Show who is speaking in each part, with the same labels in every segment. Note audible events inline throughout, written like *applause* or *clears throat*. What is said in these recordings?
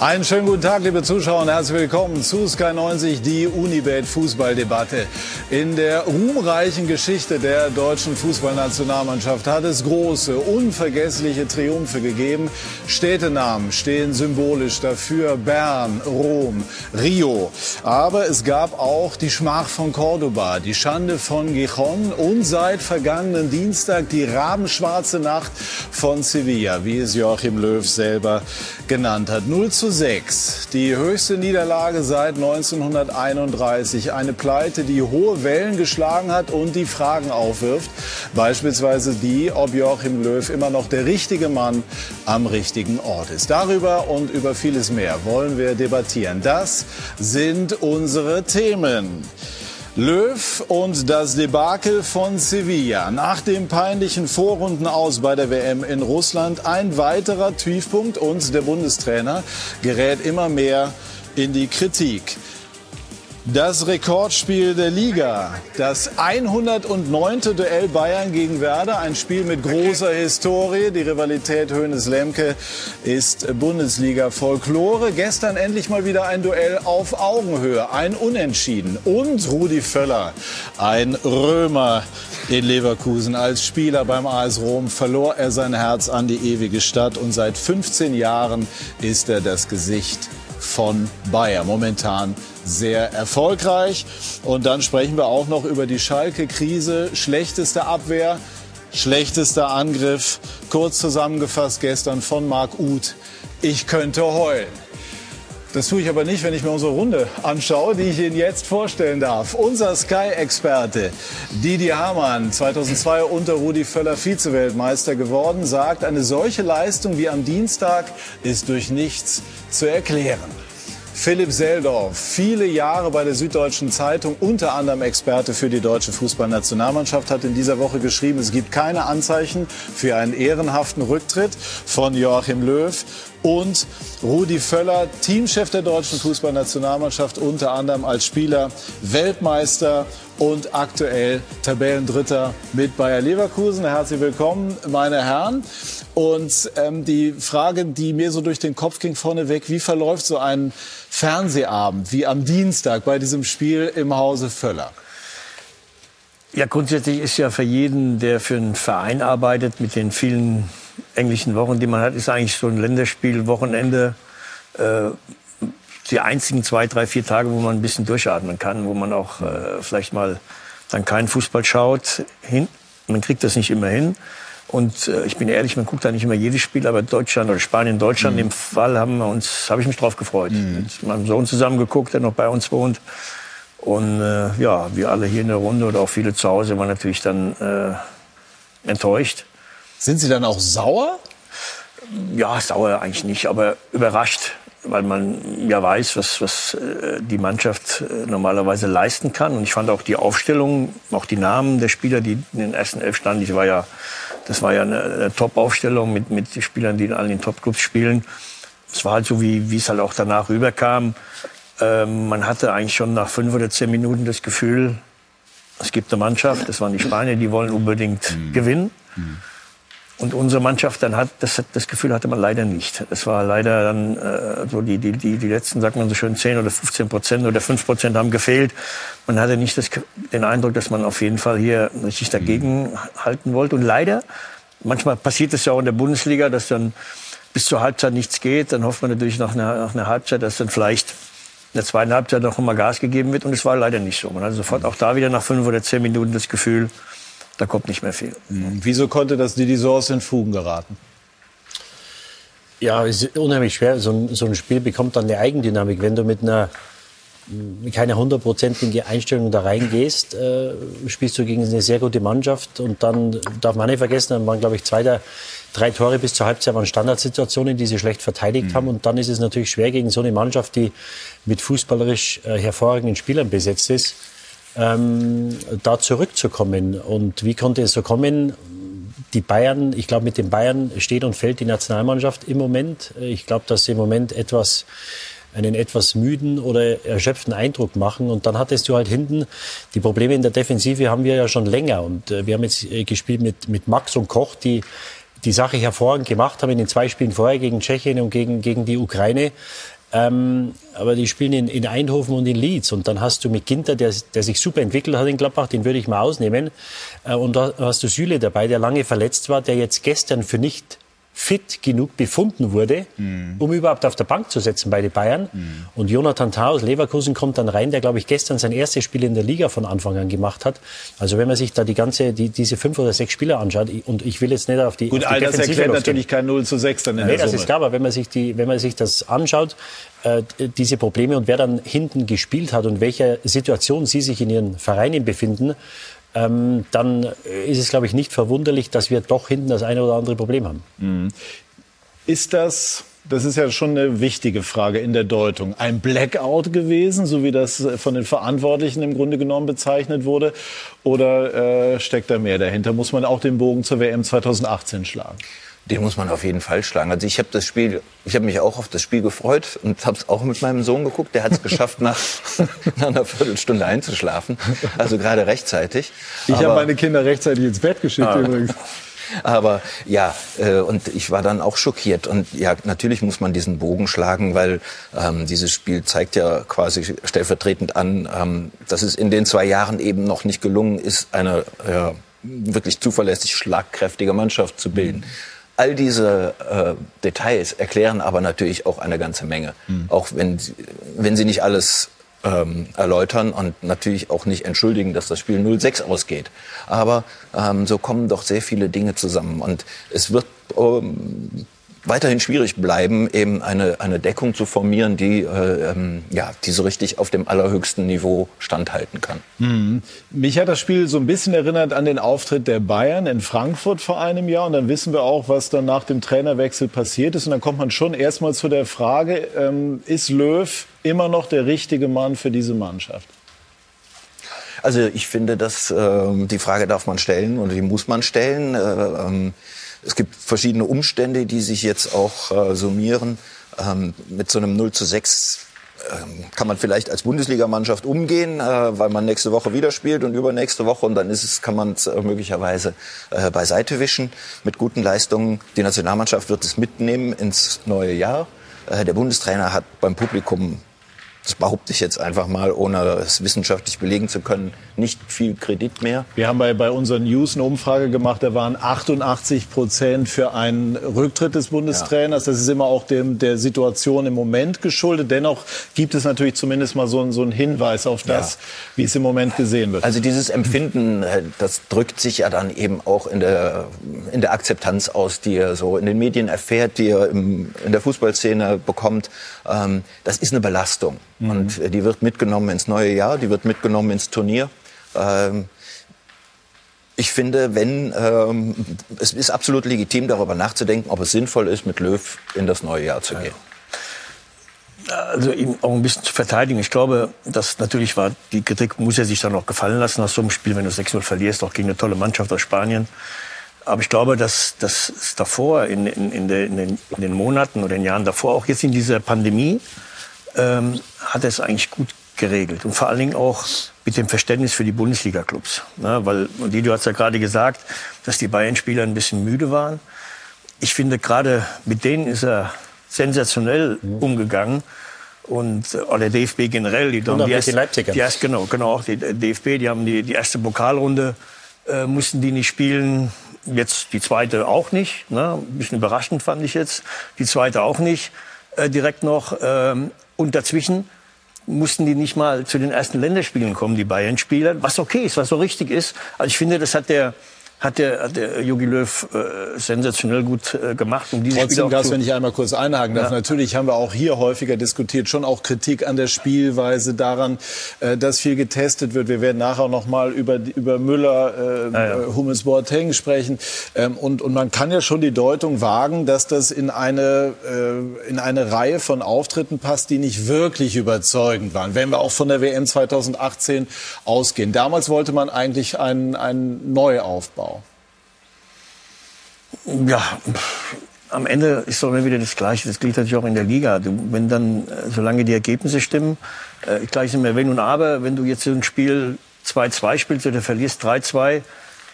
Speaker 1: Einen schönen guten Tag, liebe Zuschauer, und herzlich willkommen zu Sky 90, die Unibet Fußballdebatte. In der ruhmreichen Geschichte der deutschen Fußballnationalmannschaft hat es große, unvergessliche Triumphe gegeben. Städtenamen stehen symbolisch dafür. Bern, Rom, Rio. Aber es gab auch die Schmach von Cordoba, die Schande von Gijon und seit vergangenen Dienstag die rabenschwarze Nacht von Sevilla, wie es Joachim Löw selber genannt hat. 0 zu 6. Die höchste Niederlage seit 1931. Eine Pleite, die hohe Wellen geschlagen hat und die Fragen aufwirft. Beispielsweise die, ob Joachim Löw immer noch der richtige Mann am richtigen Ort ist. Darüber und über vieles mehr wollen wir debattieren. Das sind unsere Themen. Löw und das Debakel von Sevilla. Nach dem peinlichen Vorrundenaus bei der WM in Russland ein weiterer Tiefpunkt und der Bundestrainer gerät immer mehr in die Kritik. Das Rekordspiel der Liga, das 109. Duell Bayern gegen Werder, ein Spiel mit großer Historie. Die Rivalität Hoeneß-Lemke ist Bundesliga-Folklore. Gestern endlich mal wieder ein Duell auf Augenhöhe, ein Unentschieden. Und Rudi Völler, ein Römer in Leverkusen. Als Spieler beim AS Rom verlor er sein Herz an die ewige Stadt und seit 15 Jahren ist er das Gesicht von Bayern. Momentan sehr erfolgreich. Und dann sprechen wir auch noch über die Schalke-Krise. Schlechteste Abwehr, schlechtester Angriff. Kurz zusammengefasst gestern von Marc Uth. Ich könnte heulen. Das tue ich aber nicht, wenn ich mir unsere Runde anschaue, die ich Ihnen jetzt vorstellen darf. Unser Sky-Experte Didi Hamann, 2002 unter Rudi Völler Vize-Weltmeister geworden, sagt, eine solche Leistung wie am Dienstag ist durch nichts zu erklären. Philipp Seldorf, viele Jahre bei der Süddeutschen Zeitung, unter anderem Experte für die deutsche Fußballnationalmannschaft, hat in dieser Woche geschrieben, es gibt keine Anzeichen für einen ehrenhaften Rücktritt von Joachim Löw und Rudi Völler, Teamchef der deutschen Fußballnationalmannschaft, unter anderem als Spieler Weltmeister und aktuell Tabellendritter mit Bayer Leverkusen. Herzlich willkommen, meine Herren. Und ähm, die Frage, die mir so durch den Kopf ging vorneweg, wie verläuft so ein Fernsehabend wie am Dienstag bei diesem Spiel im Hause Völler?
Speaker 2: Ja, grundsätzlich ist ja für jeden, der für einen Verein arbeitet, mit den vielen englischen Wochen, die man hat, ist eigentlich so ein Länderspiel-Wochenende äh, die einzigen zwei, drei, vier Tage, wo man ein bisschen durchatmen kann, wo man auch äh, vielleicht mal dann keinen Fußball schaut. Hin. Man kriegt das nicht immer hin. Und äh, ich bin ehrlich, man guckt da nicht immer jedes Spiel, aber Deutschland oder Spanien, Deutschland, mhm. im Fall haben wir uns, habe ich mich drauf gefreut. Mhm. Mit meinem Sohn zusammen geguckt, der noch bei uns wohnt. Und äh, ja, wir alle hier in der Runde oder auch viele zu Hause waren natürlich dann äh, enttäuscht.
Speaker 1: Sind Sie dann auch sauer?
Speaker 2: Ja, sauer eigentlich nicht, aber überrascht, weil man ja weiß, was, was äh, die Mannschaft äh, normalerweise leisten kann. Und ich fand auch die Aufstellung, auch die Namen der Spieler, die in den ersten elf standen, das war ja, das war ja eine, eine Top-Aufstellung mit, mit Spielern, die in allen den Top-Clubs spielen. Es war halt so, wie, wie es halt auch danach rüberkam. Ähm, man hatte eigentlich schon nach fünf oder zehn Minuten das Gefühl, es gibt eine Mannschaft, das waren die Spanier, die wollen unbedingt mhm. gewinnen. Mhm. Und unsere Mannschaft dann hat, das, das Gefühl hatte man leider nicht. Es war leider dann äh, so die, die, die, die letzten, sagt man so schön, 10 oder 15 Prozent oder 5 Prozent haben gefehlt. Man hatte nicht das, den Eindruck, dass man auf jeden Fall hier richtig dagegen mhm. halten wollte. Und leider, manchmal passiert es ja auch in der Bundesliga, dass dann bis zur Halbzeit nichts geht. Dann hofft man natürlich nach einer, nach einer Halbzeit, dass dann vielleicht in der zweiten Halbzeit noch mal Gas gegeben wird. Und es war leider nicht so. Man hatte sofort auch da wieder nach fünf oder zehn Minuten das Gefühl, da kommt nicht mehr viel.
Speaker 1: Mhm. Wieso konnte das die Source in Fugen geraten?
Speaker 3: Ja, es ist unheimlich schwer. So ein, so ein Spiel bekommt dann eine Eigendynamik. Wenn du mit einer keine hundertprozentige Einstellung da reingehst, äh, spielst du gegen eine sehr gute Mannschaft und dann darf man nicht vergessen, dann waren glaube ich zwei der drei Tore bis zur Halbzeit waren Standardsituationen, die sie schlecht verteidigt mhm. haben und dann ist es natürlich schwer gegen so eine Mannschaft, die mit fußballerisch äh, hervorragenden Spielern besetzt ist, ähm, da zurückzukommen. Und wie konnte es so kommen? Die Bayern, ich glaube, mit den Bayern steht und fällt die Nationalmannschaft im Moment. Ich glaube, dass sie im Moment etwas einen etwas müden oder erschöpften Eindruck machen. Und dann hattest du halt hinten die Probleme in der Defensive haben wir ja schon länger. Und äh, wir haben jetzt äh, gespielt mit, mit Max und Koch, die die Sache hervorragend gemacht haben in den zwei Spielen vorher gegen Tschechien und gegen, gegen die Ukraine. Ähm, aber die spielen in, in, Eindhoven und in Leeds. Und dann hast du mit Ginter, der, der sich super entwickelt hat in Gladbach, den würde ich mal ausnehmen. Äh, und da hast du Süle dabei, der lange verletzt war, der jetzt gestern für nicht fit genug befunden wurde, mhm. um überhaupt auf der Bank zu setzen bei den Bayern. Mhm. Und Jonathan Tah aus Leverkusen kommt dann rein, der, glaube ich, gestern sein erstes Spiel in der Liga von Anfang an gemacht hat. Also wenn man sich da die ganze, die, diese fünf oder sechs Spieler anschaut, und ich will jetzt nicht auf die
Speaker 1: Gut,
Speaker 3: auf die
Speaker 1: all das erklärt natürlich kein 0 zu 6 dann in
Speaker 3: nee,
Speaker 1: der
Speaker 3: das ist klar, aber wenn man sich, die, wenn man sich das anschaut, äh, diese Probleme und wer dann hinten gespielt hat und welcher Situation sie sich in ihren Vereinen befinden, ähm, dann ist es, glaube ich, nicht verwunderlich, dass wir doch hinten das eine oder andere Problem haben.
Speaker 1: Mhm. Ist das, das ist ja schon eine wichtige Frage in der Deutung, ein Blackout gewesen, so wie das von den Verantwortlichen im Grunde genommen bezeichnet wurde? Oder äh, steckt da mehr dahinter? Muss man auch den Bogen zur WM 2018 schlagen?
Speaker 4: Den muss man auf jeden Fall schlagen. Also ich habe das Spiel, ich habe mich auch auf das Spiel gefreut und habe es auch mit meinem Sohn geguckt. Der hat es *laughs* geschafft, nach, nach einer Viertelstunde einzuschlafen. Also gerade rechtzeitig.
Speaker 1: Ich habe meine Kinder rechtzeitig ins Bett geschickt ah. übrigens. *laughs*
Speaker 4: Aber ja, äh, und ich war dann auch schockiert. Und ja, natürlich muss man diesen Bogen schlagen, weil ähm, dieses Spiel zeigt ja quasi stellvertretend an, ähm, dass es in den zwei Jahren eben noch nicht gelungen ist, eine äh, wirklich zuverlässig schlagkräftige Mannschaft zu bilden. All diese äh, Details erklären aber natürlich auch eine ganze Menge. Mhm. Auch wenn, wenn sie nicht alles ähm, erläutern und natürlich auch nicht entschuldigen, dass das Spiel 0-6 ausgeht. Aber ähm, so kommen doch sehr viele Dinge zusammen und es wird ähm, weiterhin schwierig bleiben, eben eine, eine Deckung zu formieren, die, äh, ähm, ja, die so richtig auf dem allerhöchsten Niveau standhalten kann.
Speaker 1: Mhm. Mich hat das Spiel so ein bisschen erinnert an den Auftritt der Bayern in Frankfurt vor einem Jahr. Und dann wissen wir auch, was dann nach dem Trainerwechsel passiert ist. Und dann kommt man schon erstmal zu der Frage, ähm, ist Löw immer noch der richtige Mann für diese Mannschaft?
Speaker 4: Also ich finde, dass äh, die Frage darf man stellen und die muss man stellen. Äh, ähm, es gibt verschiedene Umstände, die sich jetzt auch äh, summieren. Ähm, mit so einem 0 zu 6 ähm, kann man vielleicht als Bundesligamannschaft umgehen, äh, weil man nächste Woche wieder spielt und übernächste Woche und dann ist es, kann man es äh, möglicherweise äh, beiseite wischen mit guten Leistungen. Die Nationalmannschaft wird es mitnehmen ins neue Jahr. Der Bundestrainer hat beim Publikum das behaupte ich jetzt einfach mal, ohne es wissenschaftlich belegen zu können, nicht viel Kredit mehr.
Speaker 1: Wir haben bei, bei unseren News eine Umfrage gemacht, da waren 88 Prozent für einen Rücktritt des Bundestrainers. Ja. Das ist immer auch dem, der Situation im Moment geschuldet. Dennoch gibt es natürlich zumindest mal so, so einen Hinweis auf das, ja. wie es im Moment gesehen wird.
Speaker 4: Also dieses Empfinden, äh, das drückt sich ja dann eben auch in der, in der Akzeptanz aus, die er so in den Medien erfährt, die er im, in der Fußballszene bekommt. Ähm, das ist eine Belastung. Mhm. Und äh, die wird mitgenommen ins neue Jahr, die wird mitgenommen ins Turnier. Ähm, ich finde, wenn ähm, es ist absolut legitim, darüber nachzudenken, ob es sinnvoll ist, mit Löw in das neue Jahr zu gehen.
Speaker 2: Also ihm auch ein bisschen zu verteidigen. Ich glaube, dass natürlich war, die Kritik muss er sich dann auch gefallen lassen nach so einem Spiel, wenn du 6-0 verlierst, auch gegen eine tolle Mannschaft aus Spanien. Aber ich glaube, dass das davor, in, in, in, den, in, den, Monaten oder in den Jahren davor, auch jetzt in dieser Pandemie, ähm, hat er es eigentlich gut geregelt. Und vor allen Dingen auch mit dem Verständnis für die Bundesliga-Clubs. Ne? Weil, und die, du hast ja gerade gesagt, dass die Bayern-Spieler ein bisschen müde waren. Ich finde, gerade mit denen ist er sensationell mhm. umgegangen. Und äh, der DFB generell, die,
Speaker 3: und die, erste,
Speaker 2: die erste, genau, genau, auch die DFB, die haben die, die erste Pokalrunde, äh, mussten die nicht spielen. Jetzt die zweite auch nicht. Ne? Ein bisschen überraschend fand ich jetzt. Die zweite auch nicht äh, direkt noch. Ähm, und dazwischen mussten die nicht mal zu den ersten Länderspielen kommen, die Bayern-Spieler, was okay ist, was so richtig ist. Also ich finde, das hat der hat der, hat der Jogi Löw äh, sensationell gut äh, gemacht.
Speaker 1: Um diese Trotzdem, Gas, wenn ich einmal kurz einhaken darf, ja. natürlich haben wir auch hier häufiger diskutiert, schon auch Kritik an der Spielweise, daran, äh, dass viel getestet wird. Wir werden nachher noch mal über, über Müller, äh, ja, ja. Hummels, Boateng sprechen. Ähm, und, und man kann ja schon die Deutung wagen, dass das in eine, äh, in eine Reihe von Auftritten passt, die nicht wirklich überzeugend waren. Wenn wir auch von der WM 2018 ausgehen. Damals wollte man eigentlich einen, einen Neuaufbau.
Speaker 2: Ja, am Ende ist doch immer wieder das Gleiche. Das gilt natürlich auch in der Liga. Du, wenn dann, äh, solange die Ergebnisse stimmen, äh, gleich sind wir Wenn und Aber, wenn du jetzt so ein Spiel 2-2 spielst oder verlierst 3-2,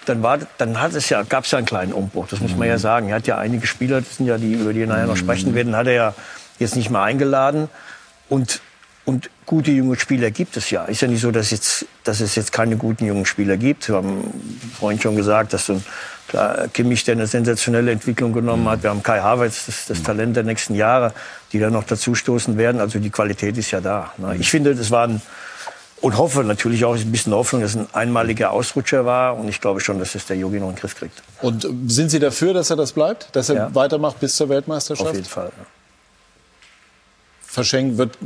Speaker 2: dann war, dann hat es ja, gab es ja einen kleinen Umbruch. Das muss man ja sagen. Er hat ja einige Spieler, das sind ja die, über die wir nachher noch sprechen werden, hat er ja jetzt nicht mehr eingeladen. Und, und gute junge Spieler gibt es ja. Ist ja nicht so, dass, jetzt, dass es jetzt keine guten jungen Spieler gibt. Wir haben vorhin schon gesagt, dass so ein klar, Kimmich, der eine sensationelle Entwicklung genommen hat. Wir haben Kai Havertz, das, das Talent der nächsten Jahre, die da noch dazustoßen werden. Also die Qualität ist ja da. Ne? Ich finde, das war ein, und hoffe natürlich auch ein bisschen Hoffnung, dass es ein einmaliger Ausrutscher war. Und ich glaube schon, dass es der Yogi noch in den Griff kriegt.
Speaker 1: Und sind Sie dafür, dass er das bleibt? Dass er
Speaker 2: Ja.
Speaker 1: weitermacht bis zur Weltmeisterschaft?
Speaker 2: Auf jeden Fall. Ja.
Speaker 1: Verschenkt wird?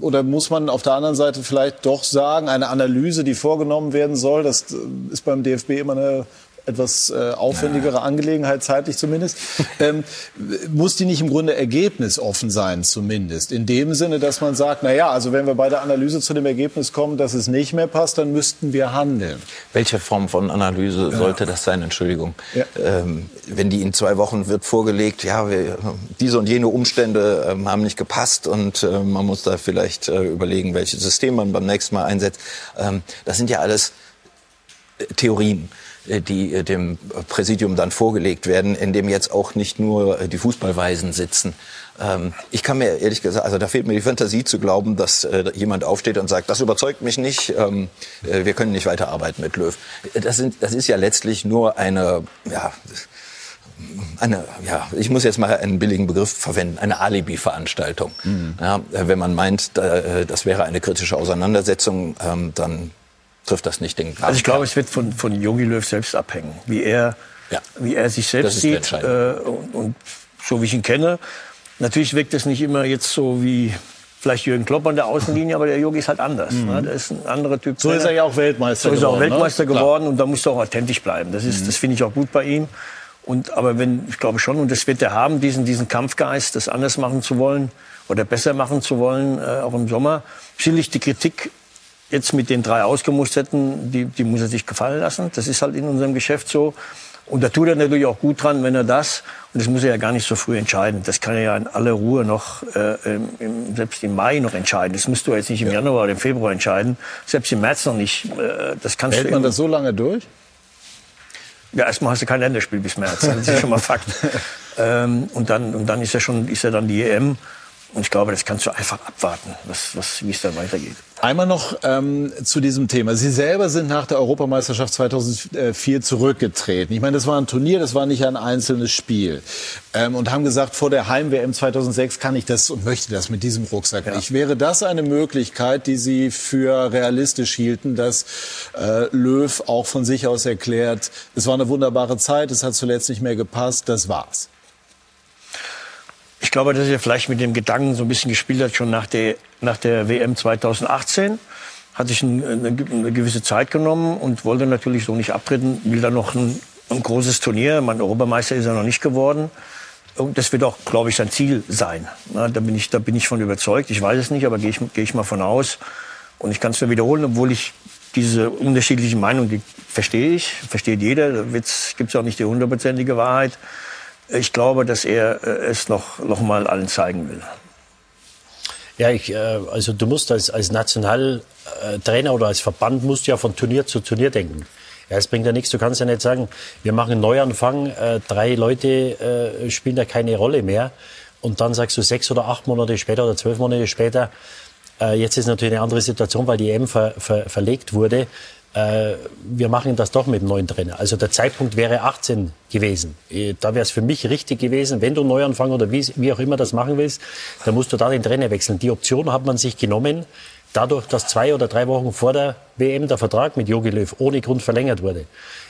Speaker 1: Oder muss man auf der anderen Seite vielleicht doch sagen, eine Analyse, die vorgenommen werden soll, das äh, ist beim DFB immer eine etwas äh, aufwendigere Angelegenheit, zeitlich zumindest, ähm, muss die nicht im Grunde ergebnisoffen sein, zumindest. In dem Sinne, dass man sagt, na ja, also wenn wir bei der Analyse zu dem Ergebnis kommen, dass es nicht mehr passt, dann müssten wir handeln.
Speaker 4: Welche Form von Analyse sollte das sein? Entschuldigung.
Speaker 1: Ja.
Speaker 4: Ähm, wenn die in zwei Wochen wird vorgelegt, ja, wir, diese und jene Umstände ähm, haben nicht gepasst und äh, man muss da vielleicht äh, überlegen, welches System man beim nächsten Mal einsetzt. Ähm, das sind ja alles äh, Theorien die äh, dem Präsidium dann vorgelegt werden, in dem jetzt auch nicht nur äh, die Fußballweisen sitzen. Ähm, Ich kann mir ehrlich gesagt, also da fehlt mir die Fantasie zu glauben, dass äh, jemand aufsteht und sagt, das überzeugt mich nicht, ähm, äh, wir können nicht weiterarbeiten mit Löw. Das, sind, das ist ja letztlich nur eine, ja, eine, ja, ich muss jetzt mal einen billigen Begriff verwenden, eine Alibi-Veranstaltung. Ja, äh, wenn man meint, da, äh, das wäre eine kritische Auseinandersetzung, ähm, dann trifft das nicht den
Speaker 2: Also ich glaube, es wird von, von Jogi Löw selbst abhängen, wie er,
Speaker 4: Ja.
Speaker 2: wie er sich selbst sieht. Äh, und, und so wie ich ihn kenne, natürlich wirkt es nicht immer jetzt so wie vielleicht Jürgen Klopp an der Außenlinie, aber der Jogi ist halt anders. Ne? Der ist ein anderer Typ.
Speaker 1: Mhm. So ist er ja auch Weltmeister
Speaker 2: So ist er auch
Speaker 1: geworden, ne?
Speaker 2: Weltmeister.
Speaker 1: Mhm.
Speaker 2: geworden und da muss er auch authentisch bleiben. Das, ist, das finde ich auch gut bei ihm. Und, aber wenn, ich glaube schon, und das wird er haben, diesen, diesen Kampfgeist, das anders machen zu wollen oder besser machen zu wollen, äh, auch im Sommer. Sicherlich die Kritik jetzt mit den drei Ausgemusterten, die, die muss er sich gefallen lassen. Das ist halt in unserem Geschäft so. Und da tut er natürlich auch gut dran, wenn er das, und das muss er ja gar nicht so früh entscheiden. Das kann er ja in aller Ruhe noch, äh, im, selbst im Mai noch entscheiden. Das musst du jetzt nicht im Januar oder im Februar entscheiden. Selbst im März noch nicht. Äh, das kannst
Speaker 1: Hält
Speaker 2: du
Speaker 1: man das so lange durch?
Speaker 2: ja, erstmal hast du kein Länderspiel bis März. Das ist schon mal Fakt. *laughs* ähm, und dann, und dann ist ja schon, ist ja dann die EM. Und ich glaube, das kannst du einfach abwarten, was, was, wie es dann weitergeht.
Speaker 1: Einmal noch ähm, zu diesem Thema. Sie selber sind nach der Europameisterschaft 2004 zurückgetreten. Ich meine, das war ein Turnier, das war nicht ein einzelnes Spiel. Ähm, und haben gesagt, vor der Heim-WM 2006 kann ich das und möchte das mit diesem Rucksack nicht. Wäre das eine Möglichkeit, die Sie für realistisch hielten, dass äh, Löw auch von sich aus erklärt, es war eine wunderbare Zeit, es hat zuletzt nicht mehr gepasst, das war's?
Speaker 2: Ich glaube, dass er vielleicht mit dem Gedanken so ein bisschen gespielt hat, schon nach der, nach der WM 2018. Hat sich ein, eine, eine gewisse Zeit genommen und wollte natürlich so nicht abtreten, will dann noch ein, ein großes Turnier. Mein Europameister ist er noch nicht geworden. Und das wird auch, glaube ich, sein Ziel sein. Na, da, bin ich, da bin ich von überzeugt. Ich weiß es nicht, aber gehe ich, gehe ich mal von aus. Und ich kann es nur wiederholen, obwohl ich diese unterschiedlichen Meinungen, die verstehe ich, versteht jeder. Da gibt es auch nicht die hundertprozentige Wahrheit. Ich glaube, dass er äh, es noch, noch mal allen zeigen will.
Speaker 3: Ja, ich, äh, also du musst als, als Nationaltrainer oder als Verband musst ja von Turnier zu Turnier denken. Ja, es bringt ja nichts. Du kannst ja nicht sagen, wir machen einen Neuanfang, äh, drei Leute spielen da keine Rolle mehr. Und dann sagst du sechs oder acht Monate später oder zwölf Monate später, jetzt ist natürlich eine andere Situation, weil die EM ver, ver, verlegt wurde. Äh, wir machen das doch mit dem neuen Trainer. Also der Zeitpunkt wäre 18 gewesen. Äh, Da wäre es für mich richtig gewesen, wenn du Neuanfang oder wie, wie auch immer das machen willst, dann musst du da den Trainer wechseln. Die Option hat man sich genommen, dadurch, dass zwei oder drei Wochen vor der WM der Vertrag mit Jogi Löw ohne Grund verlängert wurde.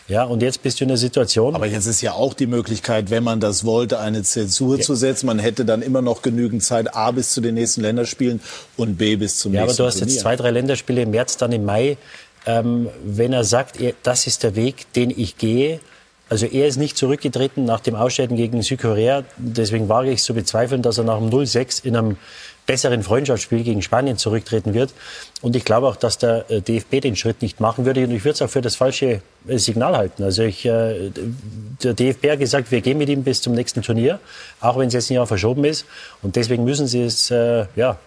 Speaker 3: Ja, und jetzt bist du in der Situation.
Speaker 1: Aber jetzt ist ja auch die Möglichkeit, wenn man das wollte, eine Zensur zu setzen. Man hätte dann immer noch genügend Zeit, A bis zu den nächsten Länderspielen und B bis zum
Speaker 3: Ja, aber
Speaker 1: nächsten
Speaker 3: du hast jetzt
Speaker 1: Turnier.
Speaker 3: zwei, drei Länderspiele im März, dann im Mai. Ähm, wenn er sagt, er, das ist der Weg, den ich gehe, also er ist nicht zurückgetreten nach dem Ausscheiden gegen Südkorea. Deswegen wage ich zu bezweifeln, dass er nach dem 0-6 in einem besseren Freundschaftsspiel gegen Spanien zurücktreten wird. Und ich glaube auch, dass der äh, DFB den Schritt nicht machen würde. Und ich würde es auch für das falsche äh, Signal halten. Also ich, äh, der DFB hat gesagt, wir gehen mit ihm bis zum nächsten Turnier, auch wenn es jetzt ein Jahr verschoben ist. Und deswegen müssen sie es, äh, ja,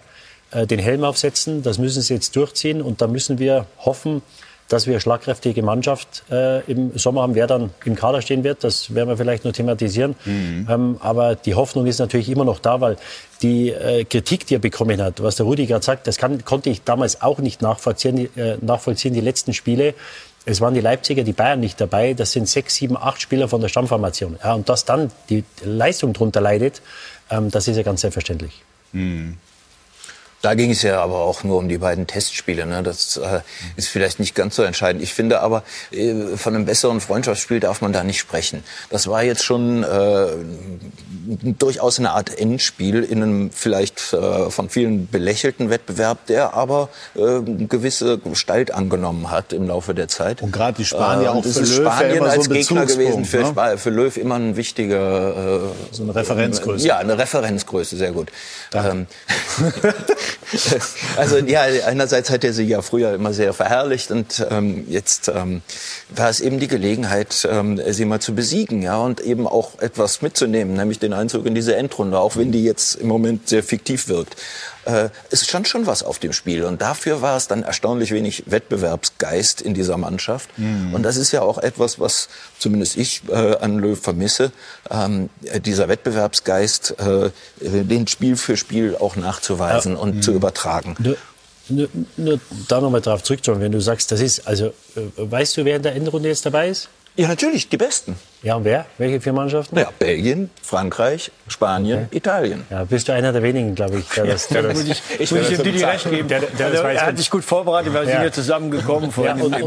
Speaker 3: äh, den Helm aufsetzen. Das müssen sie jetzt durchziehen. Und da müssen wir hoffen, dass wir eine schlagkräftige Mannschaft äh, im Sommer haben. Wer dann im Kader stehen wird, das werden wir vielleicht noch thematisieren. Mhm. Ähm, aber die Hoffnung ist natürlich immer noch da, weil die äh, Kritik, die er bekommen hat, was der Rudi gerade sagt, das kann, konnte ich damals auch nicht nachvollziehen, die, äh, nachvollziehen, die letzten Spiele. Es waren die Leipziger, die Bayern nicht dabei. Das sind sechs, sieben, acht Spieler von der Stammformation. Ja, und dass dann die Leistung darunter leidet, ähm, das ist ja ganz selbstverständlich. Mhm.
Speaker 4: Da ging es ja aber auch nur um die beiden Testspiele. Ne? Das äh, ist vielleicht nicht ganz so entscheidend. Ich finde aber, äh, von einem besseren Freundschaftsspiel darf man da nicht sprechen. Das war jetzt schon äh, durchaus eine Art Endspiel in einem vielleicht äh, von vielen belächelten Wettbewerb, der aber äh, gewisse Gestalt angenommen hat im Laufe der Zeit.
Speaker 1: Und gerade die Spanier äh, auch
Speaker 4: für Löw Spanien als so Gegner gewesen für, ne? für Löw immer ein wichtiger
Speaker 1: äh, so eine Referenzgröße.
Speaker 4: Ja, eine Referenzgröße, sehr gut. *laughs* *laughs* Also ja, einerseits hat er sie ja früher immer sehr verherrlicht und ähm, jetzt ähm, war es eben die Gelegenheit, ähm, sie mal zu besiegen, ja, und eben auch etwas mitzunehmen, nämlich den Einzug in diese Endrunde, auch wenn die jetzt im Moment sehr fiktiv wirkt äh, es stand schon was auf dem Spiel. Und dafür war es dann erstaunlich wenig Wettbewerbsgeist in dieser Mannschaft. Mhm. Und das ist ja auch etwas, was zumindest ich äh, an Löw vermisse. Ähm, dieser Wettbewerbsgeist, äh, den Spiel für Spiel auch nachzuweisen ja. und mhm. zu übertragen.
Speaker 3: Nur, nur, nur da nochmal drauf zurückzukommen, wenn du sagst, das ist, also, äh, weißt du, wer in der Endrunde jetzt dabei ist?
Speaker 4: Ja, natürlich, die Besten.
Speaker 3: Ja, und wer? Welche vier Mannschaften?
Speaker 4: Ja, Belgien, Frankreich, Spanien, okay. Italien.
Speaker 3: Ja, bist du einer der wenigen, glaube ich. Der das, der das,
Speaker 2: ich ich muss dem Didi recht geben. Der, der, der, er hat sich gut vorbereitet, weil ja. sind ja zusammengekommen
Speaker 3: ja, und, und, und,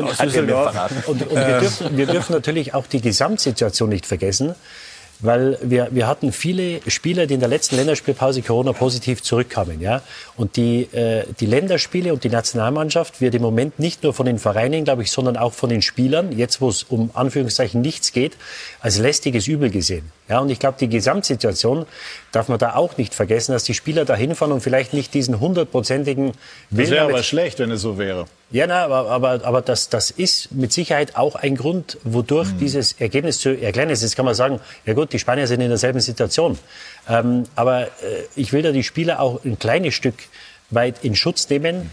Speaker 3: und, und wir, dürfen, wir dürfen natürlich auch die Gesamtsituation nicht vergessen weil wir, wir hatten viele Spieler, die in der letzten Länderspielpause Corona positiv zurückkamen. Ja? Und die, äh, die Länderspiele und die Nationalmannschaft wird im Moment nicht nur von den Vereinen, glaube ich, sondern auch von den Spielern, jetzt wo es um Anführungszeichen nichts geht, als lästiges Übel gesehen. Ja, und ich glaube, die Gesamtsituation darf man da auch nicht vergessen, dass die Spieler da hinfahren und vielleicht nicht diesen hundertprozentigen
Speaker 1: Willen. Das wäre aber schlecht, wenn es so wäre.
Speaker 3: Ja, na, aber, aber, aber das, das ist mit Sicherheit auch ein Grund, wodurch mhm. dieses Ergebnis zu erklären ist. Jetzt kann man sagen, ja gut, die Spanier sind in derselben Situation. Ähm, aber äh, ich will da die Spieler auch ein kleines Stück weit in Schutz nehmen,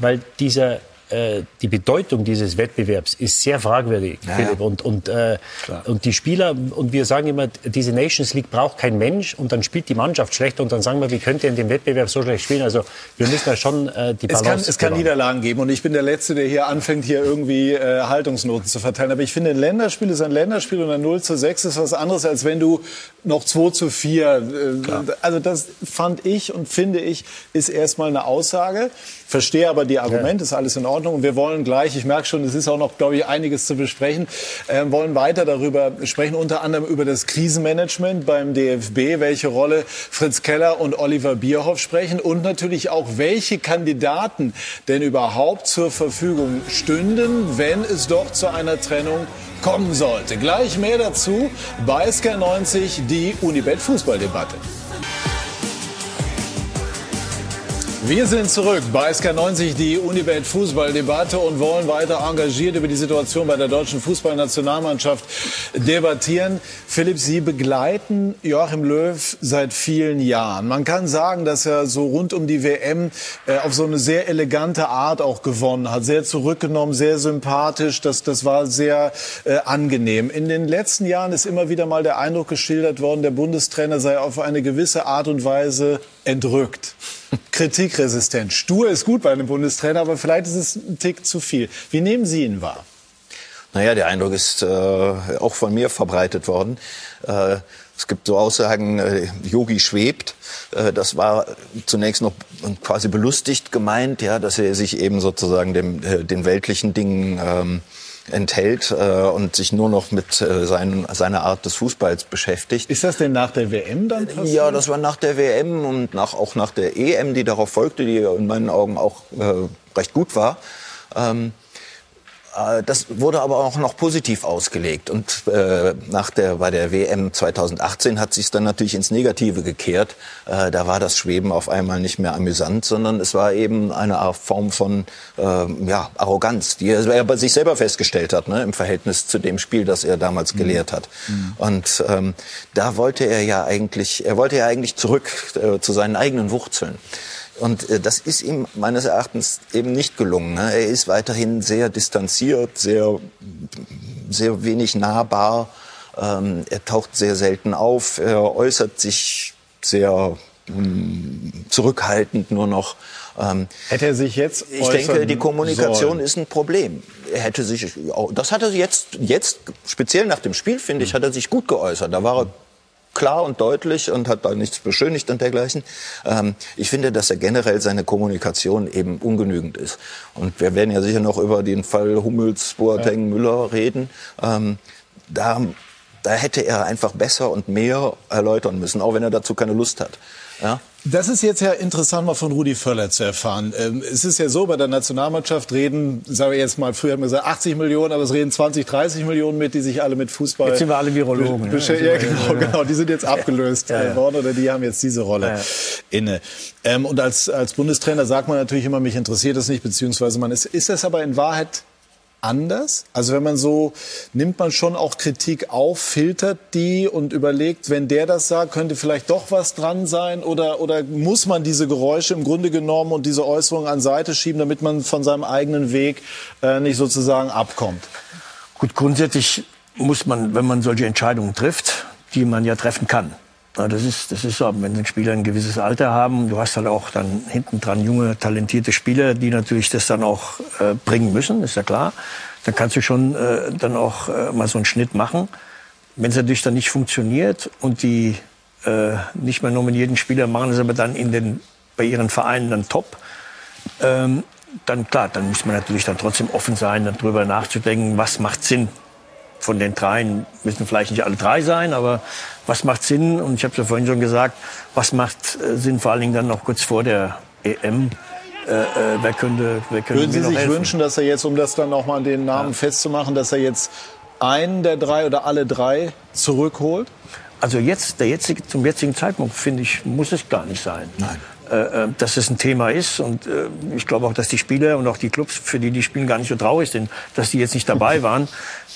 Speaker 3: weil dieser äh, die Bedeutung dieses Wettbewerbs ist sehr fragwürdig, ja, Philipp. Und, und, äh, und die Spieler, und wir sagen immer, diese Nations League braucht kein Mensch und dann spielt die Mannschaft schlecht und dann sagen wir, wie könnt ihr in dem Wettbewerb so schlecht spielen? Also wir müssen da schon äh, die
Speaker 1: Balance Es kann, es kann Niederlagen geben und ich bin der Letzte, der hier anfängt, hier irgendwie äh, Haltungsnoten zu verteilen. Aber ich finde, ein Länderspiel ist ein Länderspiel und ein 0 zu 6 ist was anderes, als wenn du noch 2 zu 4. Äh, also das fand ich und finde ich, ist erstmal eine Aussage. Verstehe aber die Argumente, ja. ist alles in Ordnung. Und wir wollen gleich, ich merke schon, es ist auch noch, glaube ich, einiges zu besprechen, äh, wollen weiter darüber sprechen, unter anderem über das Krisenmanagement beim DFB, welche Rolle Fritz Keller und Oliver Bierhoff sprechen und natürlich auch, welche Kandidaten denn überhaupt zur Verfügung stünden, wenn es doch zu einer Trennung kommen sollte. Gleich mehr dazu bei SK90, die Unibet Fußballdebatte. Wir sind zurück bei SK90, die Unibet Fußballdebatte und wollen weiter engagiert über die Situation bei der deutschen Fußballnationalmannschaft debattieren. Philipp, Sie begleiten Joachim Löw seit vielen Jahren. Man kann sagen, dass er so rund um die WM äh, auf so eine sehr elegante Art auch gewonnen hat. Sehr zurückgenommen, sehr sympathisch. Das, das war sehr äh, angenehm. In den letzten Jahren ist immer wieder mal der Eindruck geschildert worden, der Bundestrainer sei auf eine gewisse Art und Weise entrückt. Kritikresistent. Stur ist gut bei einem Bundestrainer, aber vielleicht ist es ein Tick zu viel. Wie nehmen Sie ihn wahr?
Speaker 4: Naja, der Eindruck ist äh, auch von mir verbreitet worden. Äh, es gibt so Aussagen, äh, Yogi schwebt. Äh, das war zunächst noch quasi belustigt gemeint, ja, dass er sich eben sozusagen dem, äh, den weltlichen Dingen ähm, enthält äh, und sich nur noch mit äh, seinen, seiner Art des Fußballs beschäftigt.
Speaker 1: Ist das denn nach der WM dann passiert?
Speaker 4: Ja, das war nach der WM und nach, auch nach der EM, die darauf folgte, die in meinen Augen auch äh, recht gut war. Ähm, äh, das wurde aber auch noch positiv ausgelegt. Und äh, nach der, bei der WM 2018 hat sich dann natürlich ins Negative gekehrt. Äh, da war das Schweben auf einmal nicht mehr amüsant, sondern es war eben eine Art Form von äh, ja, Arroganz, die er bei sich selber festgestellt hat, ne, im Verhältnis zu dem Spiel, das er damals mhm. gelehrt hat. Mhm. Und ähm, da wollte er ja eigentlich, er wollte ja eigentlich zurück äh, zu seinen eigenen Wurzeln. Und äh, das ist ihm meines Erachtens eben nicht gelungen. Ne? Er ist weiterhin sehr distanziert, sehr, sehr wenig nahbar. Ähm, er taucht sehr selten auf. Er äußert sich sehr hm, zurückhaltend nur noch.
Speaker 1: Ähm, hätte er sich jetzt
Speaker 4: Ich denke, die Kommunikation sollen. ist ein Problem. Er hätte sich, das hat er jetzt, jetzt speziell nach dem Spiel finde ich, hat er sich gut geäußert. Da war er klar und deutlich und hat da nichts beschönigt und dergleichen. Ähm, ich finde, dass er generell seine Kommunikation eben ungenügend ist. Und wir werden ja sicher noch über den Fall Hummels, Boateng, ja. Müller reden. Ähm, da, da hätte er einfach besser und mehr erläutern müssen, auch wenn er dazu keine Lust hat. Ja?
Speaker 1: Das ist jetzt ja interessant, mal von Rudi Völler zu erfahren. Ähm, es ist ja so, bei der Nationalmannschaft reden, sagen wir jetzt mal, früher haben wir gesagt 80 Millionen, aber es reden 20, 30 Millionen mit, die sich alle mit Fußball...
Speaker 2: Jetzt sind wir alle Virologen.
Speaker 1: Ja, ja genau, genau, die sind jetzt abgelöst ja, worden oder die haben jetzt diese Rolle inne. Ähm, und als, als Bundestrainer sagt man natürlich immer, mich interessiert das nicht, beziehungsweise man ist, ist das aber in Wahrheit anders? Also wenn man so, nimmt man schon auch Kritik auf, filtert die und überlegt, wenn der das sagt, könnte vielleicht doch was dran sein? Oder, oder muss man diese Geräusche im Grunde genommen und diese Äußerungen an Seite schieben, damit man von seinem eigenen Weg äh, nicht sozusagen abkommt?
Speaker 2: Gut, grundsätzlich muss man, wenn man solche Entscheidungen trifft, die man ja treffen kann, das ist, das ist so. Wenn ein Spieler ein gewisses Alter haben, du hast halt auch dann hinten dran junge, talentierte Spieler, die natürlich das dann auch äh, bringen müssen, ist ja klar. Dann kannst du schon äh, dann auch äh, mal so einen Schnitt machen. Wenn es natürlich dann nicht funktioniert und die äh, nicht mehr nominierten Spieler machen es aber dann in den, bei ihren Vereinen dann top, ähm, dann klar, dann muss man natürlich dann trotzdem offen sein, dann drüber nachzudenken, was macht Sinn von den dreien müssen vielleicht nicht alle drei sein, aber was macht Sinn? Und ich habe es ja vorhin schon gesagt, was macht äh, Sinn vor allen Dingen dann noch kurz vor der EM? Äh, äh, wer könnte, wer könnte
Speaker 1: Würden Sie sich helfen? wünschen, dass er jetzt, um das dann noch mal den Namen ja. festzumachen, dass er jetzt einen der drei oder alle drei zurückholt?
Speaker 2: Also jetzt, der jetzige, zum jetzigen Zeitpunkt finde ich, muss es gar nicht sein.
Speaker 1: Nein.
Speaker 2: Äh, dass es ein Thema ist. Und äh, ich glaube auch, dass die Spieler und auch die Clubs, für die die spielen, gar nicht so traurig sind, dass die jetzt nicht dabei *laughs* waren.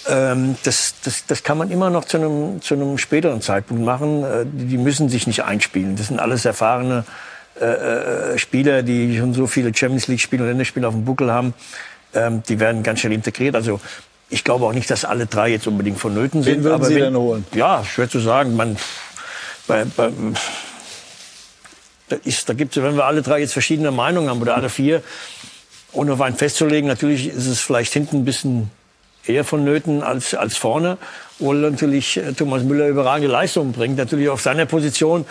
Speaker 2: Ähm, das, das, das kann man immer noch zu einem, zu einem späteren Zeitpunkt machen. Äh, die müssen sich nicht einspielen. Das sind alles erfahrene äh, äh, Spieler, die schon so viele Champions League-Spiele und Länderspiele auf dem Buckel haben. Ähm, die werden ganz schnell integriert. Also ich glaube auch nicht, dass alle drei jetzt unbedingt vonnöten sind.
Speaker 1: Wen würden aber Sie wenn, denn holen?
Speaker 2: Ja, schwer zu sagen. Man, bei, bei, da, ist, da gibt es, wenn wir alle drei jetzt verschiedene Meinungen haben oder alle vier, ohne auf einen festzulegen, natürlich ist es vielleicht hinten ein bisschen eher vonnöten als, als vorne, wo natürlich äh, Thomas Müller überragende Leistungen bringt. Natürlich auf seiner Position,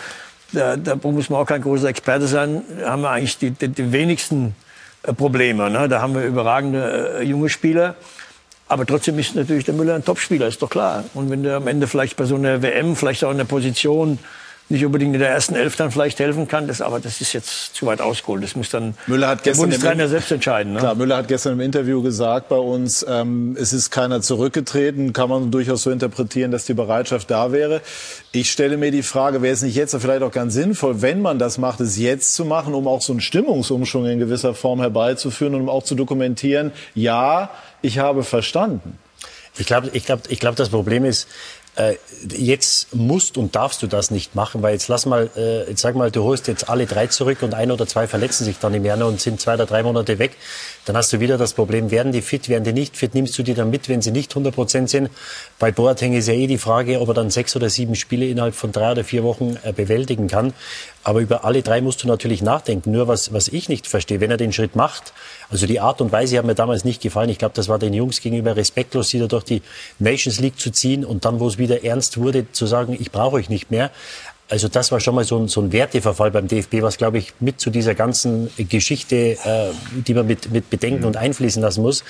Speaker 2: da, da muss man auch kein großer Experte sein, haben wir eigentlich die, die, die wenigsten äh, Probleme. Ne? Da haben wir überragende äh, junge Spieler. Aber trotzdem ist natürlich der Müller ein Topspieler, ist doch klar. Und wenn der am Ende vielleicht bei so einer WM, vielleicht auch in der Position nicht unbedingt in der ersten Elf dann vielleicht helfen kann. Das, aber das ist jetzt zu weit ausgeholt. Das muss dann
Speaker 1: Müller hat
Speaker 2: der Bundestrainer selbst entscheiden. Ne?
Speaker 1: Klar, Müller hat gestern im Interview gesagt bei uns, ähm, es ist keiner zurückgetreten. Kann man durchaus so interpretieren, dass die Bereitschaft da wäre. Ich stelle mir die Frage, wäre es nicht jetzt vielleicht auch ganz sinnvoll, wenn man das macht, es jetzt zu machen, um auch so einen Stimmungsumschwung in gewisser Form herbeizuführen und um auch zu dokumentieren, ja, ich habe verstanden.
Speaker 3: Ich glaube, ich glaube, ich glaube, das Problem ist, äh, jetzt musst und darfst du das nicht machen, weil jetzt lass mal, äh, jetzt sag mal, du holst jetzt alle drei zurück und ein oder zwei verletzen sich dann im Januar und sind zwei oder drei Monate weg. Dann hast du wieder das Problem, werden die fit, werden die nicht fit, nimmst du die dann mit, wenn sie nicht 100 Prozent sind? Bei Boateng ist ja eh die Frage, ob er dann sechs oder sieben Spiele innerhalb von drei oder vier Wochen äh, bewältigen kann. Aber über alle drei musst du natürlich nachdenken. Nur was, was ich nicht verstehe, wenn er den Schritt macht, also die Art und Weise hat mir damals nicht gefallen. Ich glaube, das war den Jungs gegenüber respektlos, sie da durch die Nations League zu ziehen und dann, wo es wieder ernst wurde, zu sagen, ich brauche euch nicht mehr. Also das war schon mal so ein, so ein Werteverfall beim DFB, was, glaube ich, mit zu dieser ganzen Geschichte, äh, die man mit, mit bedenken mhm. und einfließen lassen muss.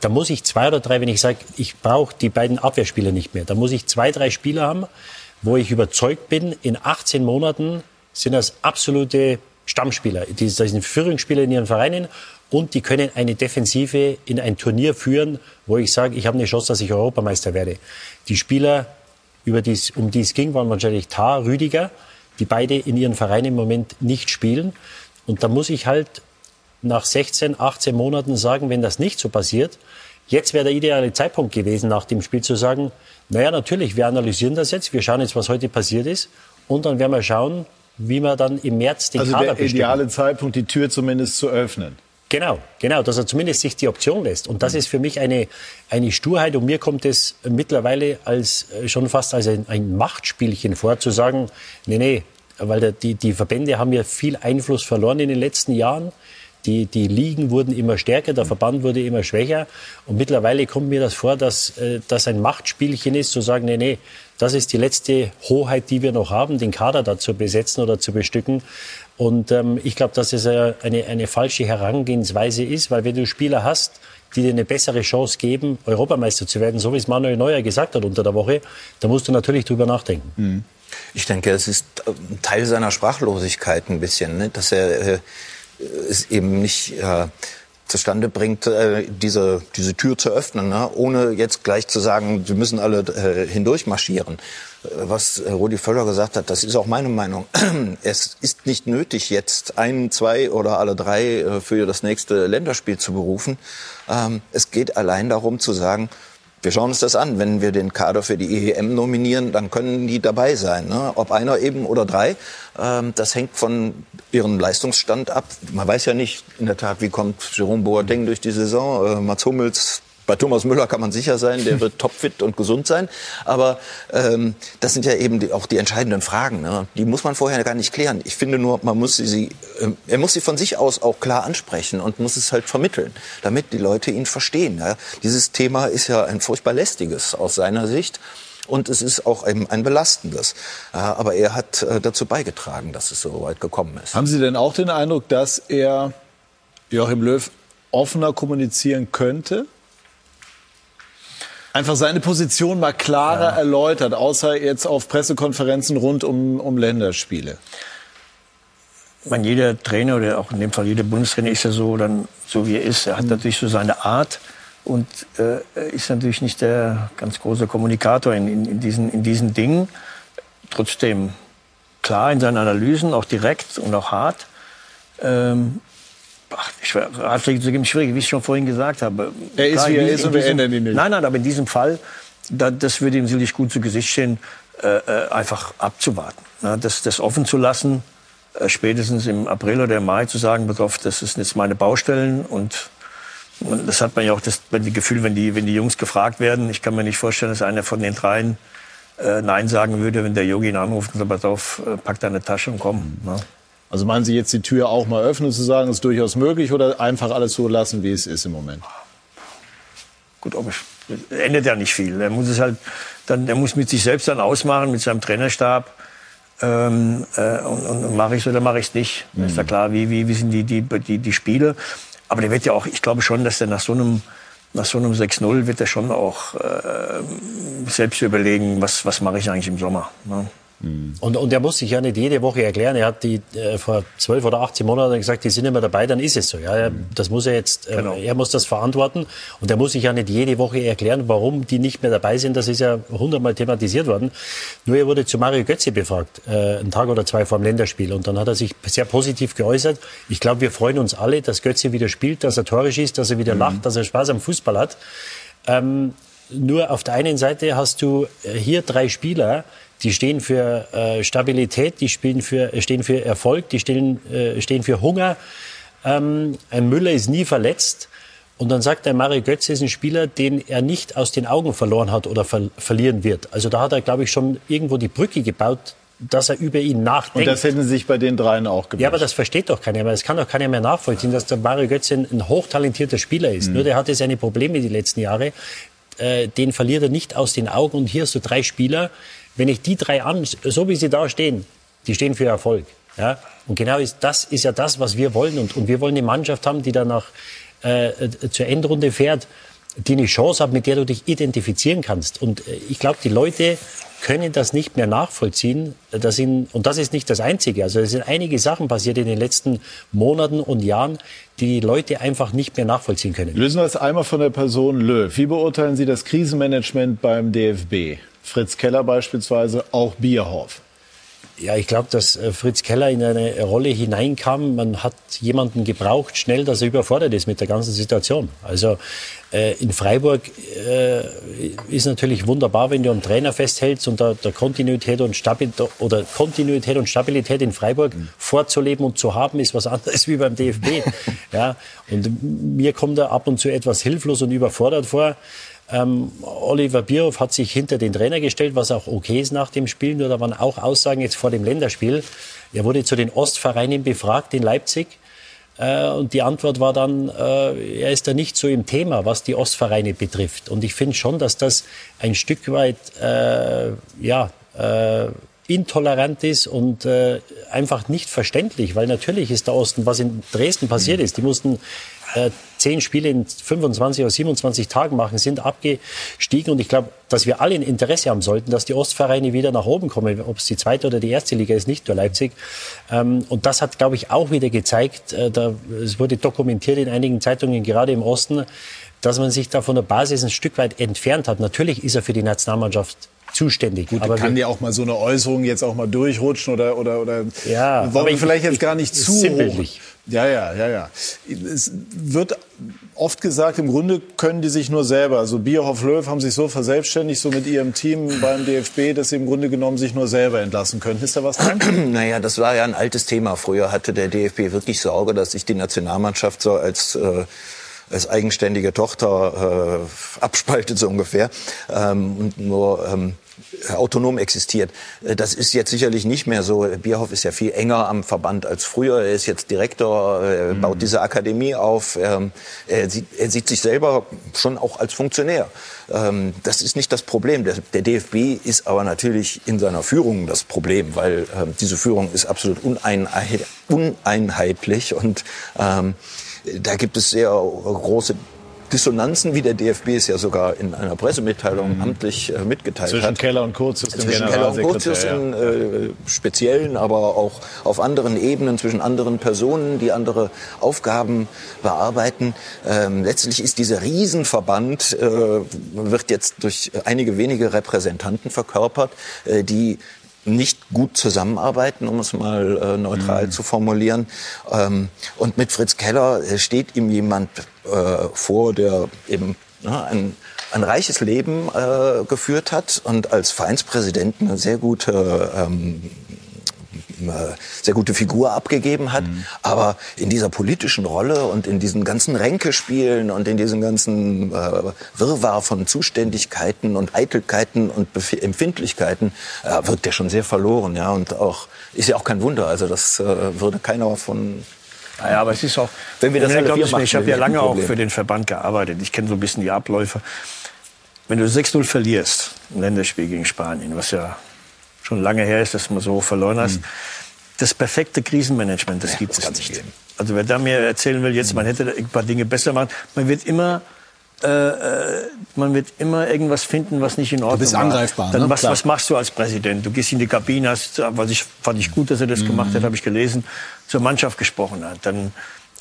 Speaker 3: Da muss ich zwei oder drei, wenn ich sage, ich brauche die beiden Abwehrspieler nicht mehr, da muss ich zwei, drei Spieler haben, wo ich überzeugt bin, in 18 Monaten sind das absolute Stammspieler. Die, das sind Führungsspieler in ihren Vereinen und die können eine Defensive in ein Turnier führen, wo ich sage, ich habe eine Chance, dass ich Europameister werde. Die Spieler, über dies, um die es ging, waren wahrscheinlich Tar, Rüdiger, die beide in ihren Vereinen im Moment nicht spielen. Und da muss ich halt nach 16, 18 Monaten sagen, wenn das nicht so passiert, jetzt wäre der ideale Zeitpunkt gewesen, nach dem Spiel zu sagen, naja, natürlich, wir analysieren das jetzt, wir schauen jetzt, was heute passiert ist und dann werden wir schauen, wie man dann im März den
Speaker 1: also
Speaker 3: Kader
Speaker 1: der
Speaker 3: bestimmt.
Speaker 1: ideale Zeitpunkt, die Tür zumindest zu öffnen.
Speaker 3: Genau, genau, dass er zumindest sich die Option lässt. Und das ist für mich eine, eine Sturheit. Und mir kommt es mittlerweile als, äh, schon fast als ein, ein Machtspielchen vor, zu sagen, nee, nee, weil der, die, die Verbände haben ja viel Einfluss verloren in den letzten Jahren. Die, die Ligen wurden immer stärker, der Verband wurde immer schwächer. Und mittlerweile kommt mir das vor, dass äh, das ein Machtspielchen ist, zu sagen, nee, nee, das ist die letzte Hoheit, die wir noch haben, den Kader da zu besetzen oder zu bestücken. Und ähm, ich glaube, dass es eine, eine falsche Herangehensweise ist, weil wenn du Spieler hast, die dir eine bessere Chance geben, Europameister zu werden, so wie es Manuel Neuer gesagt hat unter der Woche, da musst du natürlich drüber nachdenken.
Speaker 4: Mhm. Ich denke, es ist äh, Teil seiner Sprachlosigkeit ein bisschen, ne? dass er äh, es eben nicht äh, zustande bringt, äh, diese, diese Tür zu öffnen, ne? ohne jetzt gleich zu sagen, wir müssen alle äh, hindurch marschieren. Äh, was Rudi Völler gesagt hat, das ist auch meine Meinung. *clears throat* Es ist nicht nötig, jetzt ein, zwei oder alle drei äh, für das nächste Länderspiel zu berufen. Ähm, es geht allein darum zu sagen, wir schauen uns das an. Wenn wir den Kader für die EM nominieren, dann können die dabei sein. Ne? Ob einer eben oder drei, ähm, das hängt von ihrem Leistungsstand ab. Man weiß ja nicht in der Tat, wie kommt Jerome Boateng durch die Saison. Äh, Mats Hummels bei Thomas Müller kann man sicher sein, der wird topfit und gesund sein. Aber ähm, das sind ja eben die, auch die entscheidenden Fragen. Ne? Die muss man vorher gar nicht klären. Ich finde nur, man muss sie, äh, er muss sie von sich aus auch klar ansprechen und muss es halt vermitteln, damit die Leute ihn verstehen. Ja? Dieses Thema ist ja ein furchtbar lästiges aus seiner Sicht. Und es ist auch ein, ein belastendes. Aber er hat äh, dazu beigetragen, dass es so weit gekommen ist.
Speaker 1: Haben Sie denn auch den Eindruck, dass er Joachim Löw offener kommunizieren könnte? Einfach seine Position mal klarer ja. erläutert, außer jetzt auf Pressekonferenzen rund um, um Länderspiele?
Speaker 2: Ich meine, jeder Trainer oder auch in dem Fall jeder Bundestrainer ist ja so, dann, so wie er ist. Er hat mhm. natürlich so seine Art und äh, ist natürlich nicht der ganz große Kommunikator in, in, in, diesen, in diesen Dingen. Trotzdem klar in seinen Analysen, auch direkt und auch hart. Ähm, Ach, Ratschläge zu geben, schwierig, wie ich schon vorhin gesagt habe.
Speaker 1: Er ist, Klar, wie er ist und wir ändern ihn nicht.
Speaker 2: Nein, nein, aber in diesem Fall, da, das würde ihm sicherlich gut zu Gesicht stehen, äh, äh, einfach abzuwarten. Na, das, das offen zu lassen, äh, spätestens im April oder im Mai zu sagen, betroffen, das sind jetzt meine Baustellen und und das hat man ja auch das, das Gefühl, wenn die, wenn die Jungs gefragt werden. Ich kann mir nicht vorstellen, dass einer von den dreien äh, Nein sagen würde, wenn der Yogi ihn anruft und sagt, pass auf, äh, pack deine Tasche und komm. Ne?
Speaker 1: Also meinen Sie jetzt die Tür auch mal öffnen, zu sagen, ist durchaus möglich oder einfach alles so lassen, wie es ist im Moment?
Speaker 2: Gut, ob ich, ändert ja nicht viel. Er muss es halt, dann, er muss mit sich selbst dann ausmachen, mit seinem Trainerstab. Ähm, äh, und, und mache ich es oder mache ich es nicht. Mhm. Ist ja klar, wie, wie, wie sind die, die, die, die Spiele. Aber der wird ja auch, ich glaube schon, dass der nach so einem, nach so einem 6-0 wird er schon auch äh, selbst überlegen, was, was mache ich eigentlich im Sommer. Ne?
Speaker 3: Und, und er muss sich ja nicht jede Woche erklären. Er hat die äh, vor zwölf oder 18 Monaten gesagt, die sind nicht mehr dabei, dann ist es so. Ja, er, das muss er jetzt, äh, genau. er muss das verantworten. Und er muss sich ja nicht jede Woche erklären, warum die nicht mehr dabei sind. Das ist ja hundertmal thematisiert worden. Nur er wurde zu Mario Götze befragt, äh, einen Tag oder zwei vor dem Länderspiel. Und dann hat er sich sehr positiv geäußert. Ich glaube, wir freuen uns alle, dass Götze wieder spielt, dass er torisch ist, dass er wieder mhm. lacht, dass er Spaß am Fußball hat. Ähm, nur auf der einen Seite hast du äh, hier drei Spieler, die stehen für äh, Stabilität, die spielen für, äh, stehen für Erfolg, die stehen, äh, stehen für Hunger. Ähm, ein Müller ist nie verletzt. Und dann sagt der Mario Götze ist ein Spieler, den er nicht aus den Augen verloren hat oder ver verlieren wird. Also da hat er, glaube ich, schon irgendwo die Brücke gebaut, dass er über ihn nachdenkt.
Speaker 1: Und das hätten Sie sich bei den dreien auch gewünscht.
Speaker 3: Ja, aber das versteht doch keiner mehr. Das kann doch keiner mehr nachvollziehen, dass der Mario Götze ein, ein hochtalentierter Spieler ist. Mhm. Nur der hatte seine Probleme die letzten Jahre. Äh, den verliert er nicht aus den Augen. Und hier hast du drei Spieler, wenn ich die drei an, so wie sie da stehen, die stehen für Erfolg. Ja? Und genau ist, das ist ja das, was wir wollen. Und, und wir wollen eine Mannschaft haben, die danach äh, zur Endrunde fährt, die eine Chance hat, mit der du dich identifizieren kannst. Und äh, ich glaube, die Leute können das nicht mehr nachvollziehen. Das sind, und das ist nicht das Einzige. Also es sind einige Sachen passiert in den letzten Monaten und Jahren, die die Leute einfach nicht mehr nachvollziehen können.
Speaker 1: Lösen wir es einmal von der Person Löw. Wie beurteilen Sie das Krisenmanagement beim DFB? Fritz Keller beispielsweise, auch Bierhoff.
Speaker 3: Ja, ich glaube, dass äh, Fritz Keller in eine Rolle hineinkam. Man hat jemanden gebraucht, schnell, dass er überfordert ist mit der ganzen Situation. Also äh, in Freiburg äh, ist natürlich wunderbar, wenn du am Trainer festhältst und da, der Kontinuität und Stabilität oder Kontinuität und Stabilität in Freiburg mhm. vorzuleben und zu haben, ist was *laughs* anderes wie beim DFB. ja, und mir kommt er ab und zu etwas hilflos und überfordert vor. Ähm, Oliver Bierhoff hat sich hinter den Trainer gestellt, was auch okay ist nach dem Spiel. Nur da waren auch Aussagen jetzt vor dem Länderspiel. Er wurde zu den Ostvereinen befragt in Leipzig. Äh, und die Antwort war dann, äh, er ist da nicht so im Thema, was die Ostvereine betrifft. Und ich finde schon, dass das ein Stück weit, äh, ja, äh, intolerant ist und äh, einfach nicht verständlich, weil natürlich ist der Osten, was in Dresden passiert ist, die mussten äh, zehn Spiele in 25 oder 27 Tagen machen, sind abgestiegen. Und ich glaube, dass wir alle ein Interesse haben sollten, dass die Ostvereine wieder nach oben kommen, ob es die zweite oder die erste Liga ist, nicht nur Leipzig. Ähm, und das hat, glaube ich, auch wieder gezeigt, äh, da, es wurde dokumentiert in einigen Zeitungen, gerade im Osten, dass man sich da von der Basis ein Stück weit entfernt hat. Natürlich ist er für die Nationalmannschaft zuständig.
Speaker 1: Gut, aber kann ja auch mal so eine Äußerung jetzt auch mal durchrutschen oder oder oder
Speaker 3: ja,
Speaker 1: wollen wir vielleicht jetzt gar nicht zu
Speaker 3: sinnbildlich.
Speaker 1: Ja, ja, ja, ja. Es wird oft gesagt, im Grunde können die sich nur selber. Also Bierhoff Löw haben sich so verselbstständigt, so mit ihrem Team beim DFB, dass sie im Grunde genommen sich nur selber entlassen können. Ist da was dran? *clears throat*
Speaker 4: Naja, das war ja ein altes Thema. Früher hatte der DFB wirklich Sorge, dass sich die Nationalmannschaft so als äh, als eigenständige Tochter äh, abspaltet so ungefähr ähm, und nur ähm, autonom existiert. Äh, das ist jetzt sicherlich nicht mehr so. Bierhoff ist ja viel enger am Verband als früher. Er ist jetzt Direktor, er mhm. baut diese Akademie auf. Ähm, er sieht, er sieht sich selber schon auch als Funktionär. Ähm, das ist nicht das Problem. Der DFB ist aber natürlich in seiner Führung das Problem, weil ähm, diese Führung ist absolut uneinheitlich und da gibt es sehr große Dissonanzen, wie der DFB es ja sogar in einer Pressemitteilung mhm. amtlich äh, mitgeteilt
Speaker 1: Zwischen
Speaker 4: hat.
Speaker 1: Zwischen Keller und Kurzus,
Speaker 4: dem Zwischen Keller und Kurzus in äh, speziellen, aber auch auf anderen Ebenen, zwischen anderen Personen, die andere Aufgaben bearbeiten. Ähm, letztlich ist dieser Riesenverband, äh, wird jetzt durch einige wenige Repräsentanten verkörpert, äh, die nicht gut zusammenarbeiten, um es mal äh, neutral mhm. zu formulieren. Ähm, und mit Fritz Keller äh, steht ihm jemand äh, vor, der eben ne, ein, ein reiches Leben äh, geführt hat und als Vereinspräsident eine sehr gute ähm, äh, sehr gute Figur abgegeben hat. Mhm. Aber in dieser politischen Rolle und in diesen ganzen Ränkespielen und in diesen ganzen äh, Wirrwarr von Zuständigkeiten und Eitelkeiten und Bef Empfindlichkeiten äh, wirkt er schon sehr verloren. Ja, und auch ist ja auch kein Wunder. Also das äh, würde keiner von
Speaker 2: naja, aber es ist auch,
Speaker 4: wenn wir das alle
Speaker 2: vier machen, ich habe ja lange auch für den Verband gearbeitet. Ich kenne so ein bisschen die Abläufe. Wenn du 6-0 verlierst, ein Länderspiel gegen Spanien, was ja schon lange her ist, dass man so verloren hast. Mhm. Das perfekte Krisenmanagement, das ja, gibt es nicht. Geben. Also wer da mir erzählen will, jetzt man hätte ein paar Dinge besser machen, man wird immer äh, äh, man wird immer irgendwas finden, was nicht in Ordnung ist.
Speaker 1: Du bist angreifbar.
Speaker 2: Dann ne? was, was, machst du als Präsident? Du gehst in die Kabine, hast, was ich fand ich gut, dass er das mhm. gemacht hat, habe ich gelesen, zur Mannschaft gesprochen hat. Dann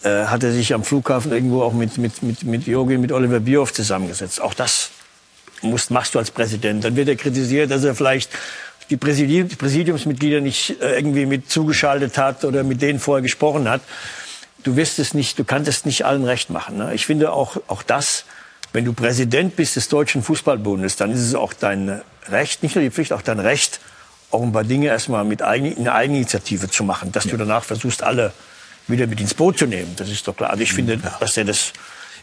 Speaker 2: äh, hat er sich am Flughafen irgendwo auch mit mit mit mit Jogi, mit Oliver Bierhoff zusammengesetzt. Auch das musst, machst du als Präsident. Dann wird er kritisiert, dass er vielleicht die, Präsidium, die Präsidiumsmitglieder nicht äh, irgendwie mit zugeschaltet hat oder mit denen vorher gesprochen hat. Du wirst es nicht, du kannst es nicht allen recht machen. Ne? Ich finde auch, auch das, wenn du Präsident bist des Deutschen Fußballbundes, dann ist es auch dein Recht, nicht nur die Pflicht, auch dein Recht, auch ein paar Dinge erstmal mit eigen, in Eigeninitiative zu machen, dass ja. du danach versuchst, alle wieder mit ins Boot zu nehmen. Das ist doch klar. Also ich finde, ja. dass er das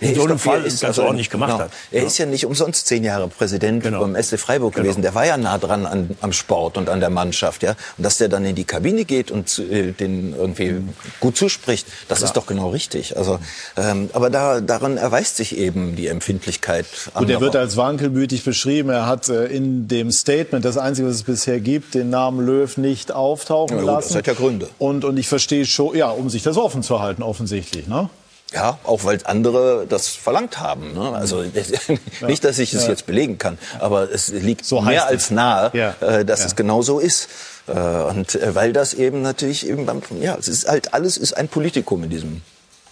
Speaker 2: in so einem Fall ist ganz also, ordentlich gemacht genau. hat.
Speaker 4: Er ja. ist ja nicht umsonst zehn Jahre Präsident genau. beim SC Freiburg genau. gewesen. Der war ja nah dran an, am Sport und an der Mannschaft. Ja? Und dass der dann in die Kabine geht und äh, den irgendwie gut zuspricht, das Klar. ist doch genau richtig. Also, ähm, aber da, daran erweist sich eben die Empfindlichkeit.
Speaker 1: Und er wird als wankelmütig beschrieben. Er hat äh, in dem Statement, das Einzige, was es bisher gibt, den Namen Löw nicht auftauchen ja, gut, lassen.
Speaker 4: Das hat ja Gründe.
Speaker 1: Und, und ich verstehe schon, ja, um sich das offen zu halten, offensichtlich. Ne?
Speaker 4: Ja, auch weil andere das verlangt haben. Ne? Also *laughs* nicht, dass ich es ja. jetzt belegen kann, aber es liegt so mehr als nahe, ja. äh, dass ja. es genau so ist. Äh, und äh, weil das eben natürlich eben beim, ja, es ist halt alles ist ein Politikum in diesem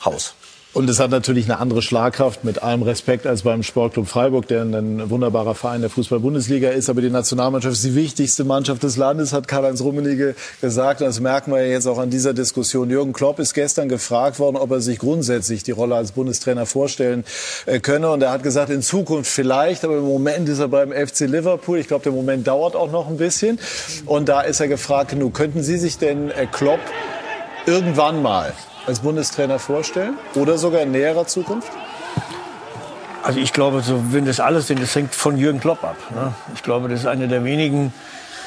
Speaker 4: Haus.
Speaker 1: Und es hat natürlich eine andere Schlagkraft, mit allem Respekt, als beim Sportclub Freiburg, der ein wunderbarer Verein der Fußball-Bundesliga ist. Aber die Nationalmannschaft ist die wichtigste Mannschaft des Landes, hat Karl-Heinz Rummenigge gesagt. Und das merken wir jetzt auch an dieser Diskussion. Jürgen Klopp ist gestern gefragt worden, ob er sich grundsätzlich die Rolle als Bundestrainer vorstellen äh, könne. Und er hat gesagt, in Zukunft vielleicht, aber im Moment ist er beim FC Liverpool. Ich glaube, der Moment dauert auch noch ein bisschen. Und da ist er gefragt genug. Könnten Sie sich denn äh, Klopp irgendwann mal als Bundestrainer vorstellen? Oder sogar in näherer Zukunft?
Speaker 2: Also ich glaube, so, wenn das alles sind, das hängt von Jürgen Klopp ab. Ne? Ich glaube, das ist einer der wenigen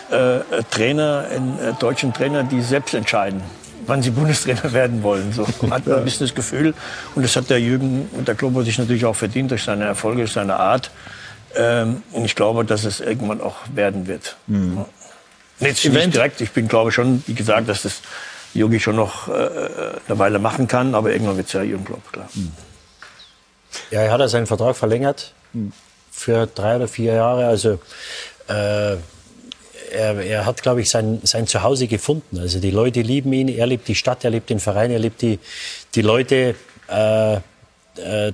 Speaker 2: äh, Trainer, in, äh, deutschen Trainer, die selbst entscheiden, wann sie *laughs* Bundestrainer werden wollen. So *laughs* hat man ein bisschen das Gefühl. Und das hat der Jürgen und der Klopp sich natürlich auch verdient durch seine Erfolge, durch seine Art. Ähm, und ich glaube, dass es irgendwann auch werden wird. Mhm. Nicht, nicht direkt. Ich bin, glaube schon, wie gesagt, dass das Yogi schon noch äh, eine Weile machen kann, aber irgendwann wird es ja Jürgen Klopp, klar.
Speaker 3: Ja, er hat ja seinen Vertrag verlängert für drei oder vier Jahre. Also äh, er, er, hat, glaube ich, sein, sein Zuhause gefunden. Also die Leute lieben ihn, er liebt die Stadt, er liebt den Verein, er liebt die, die Leute. Äh, äh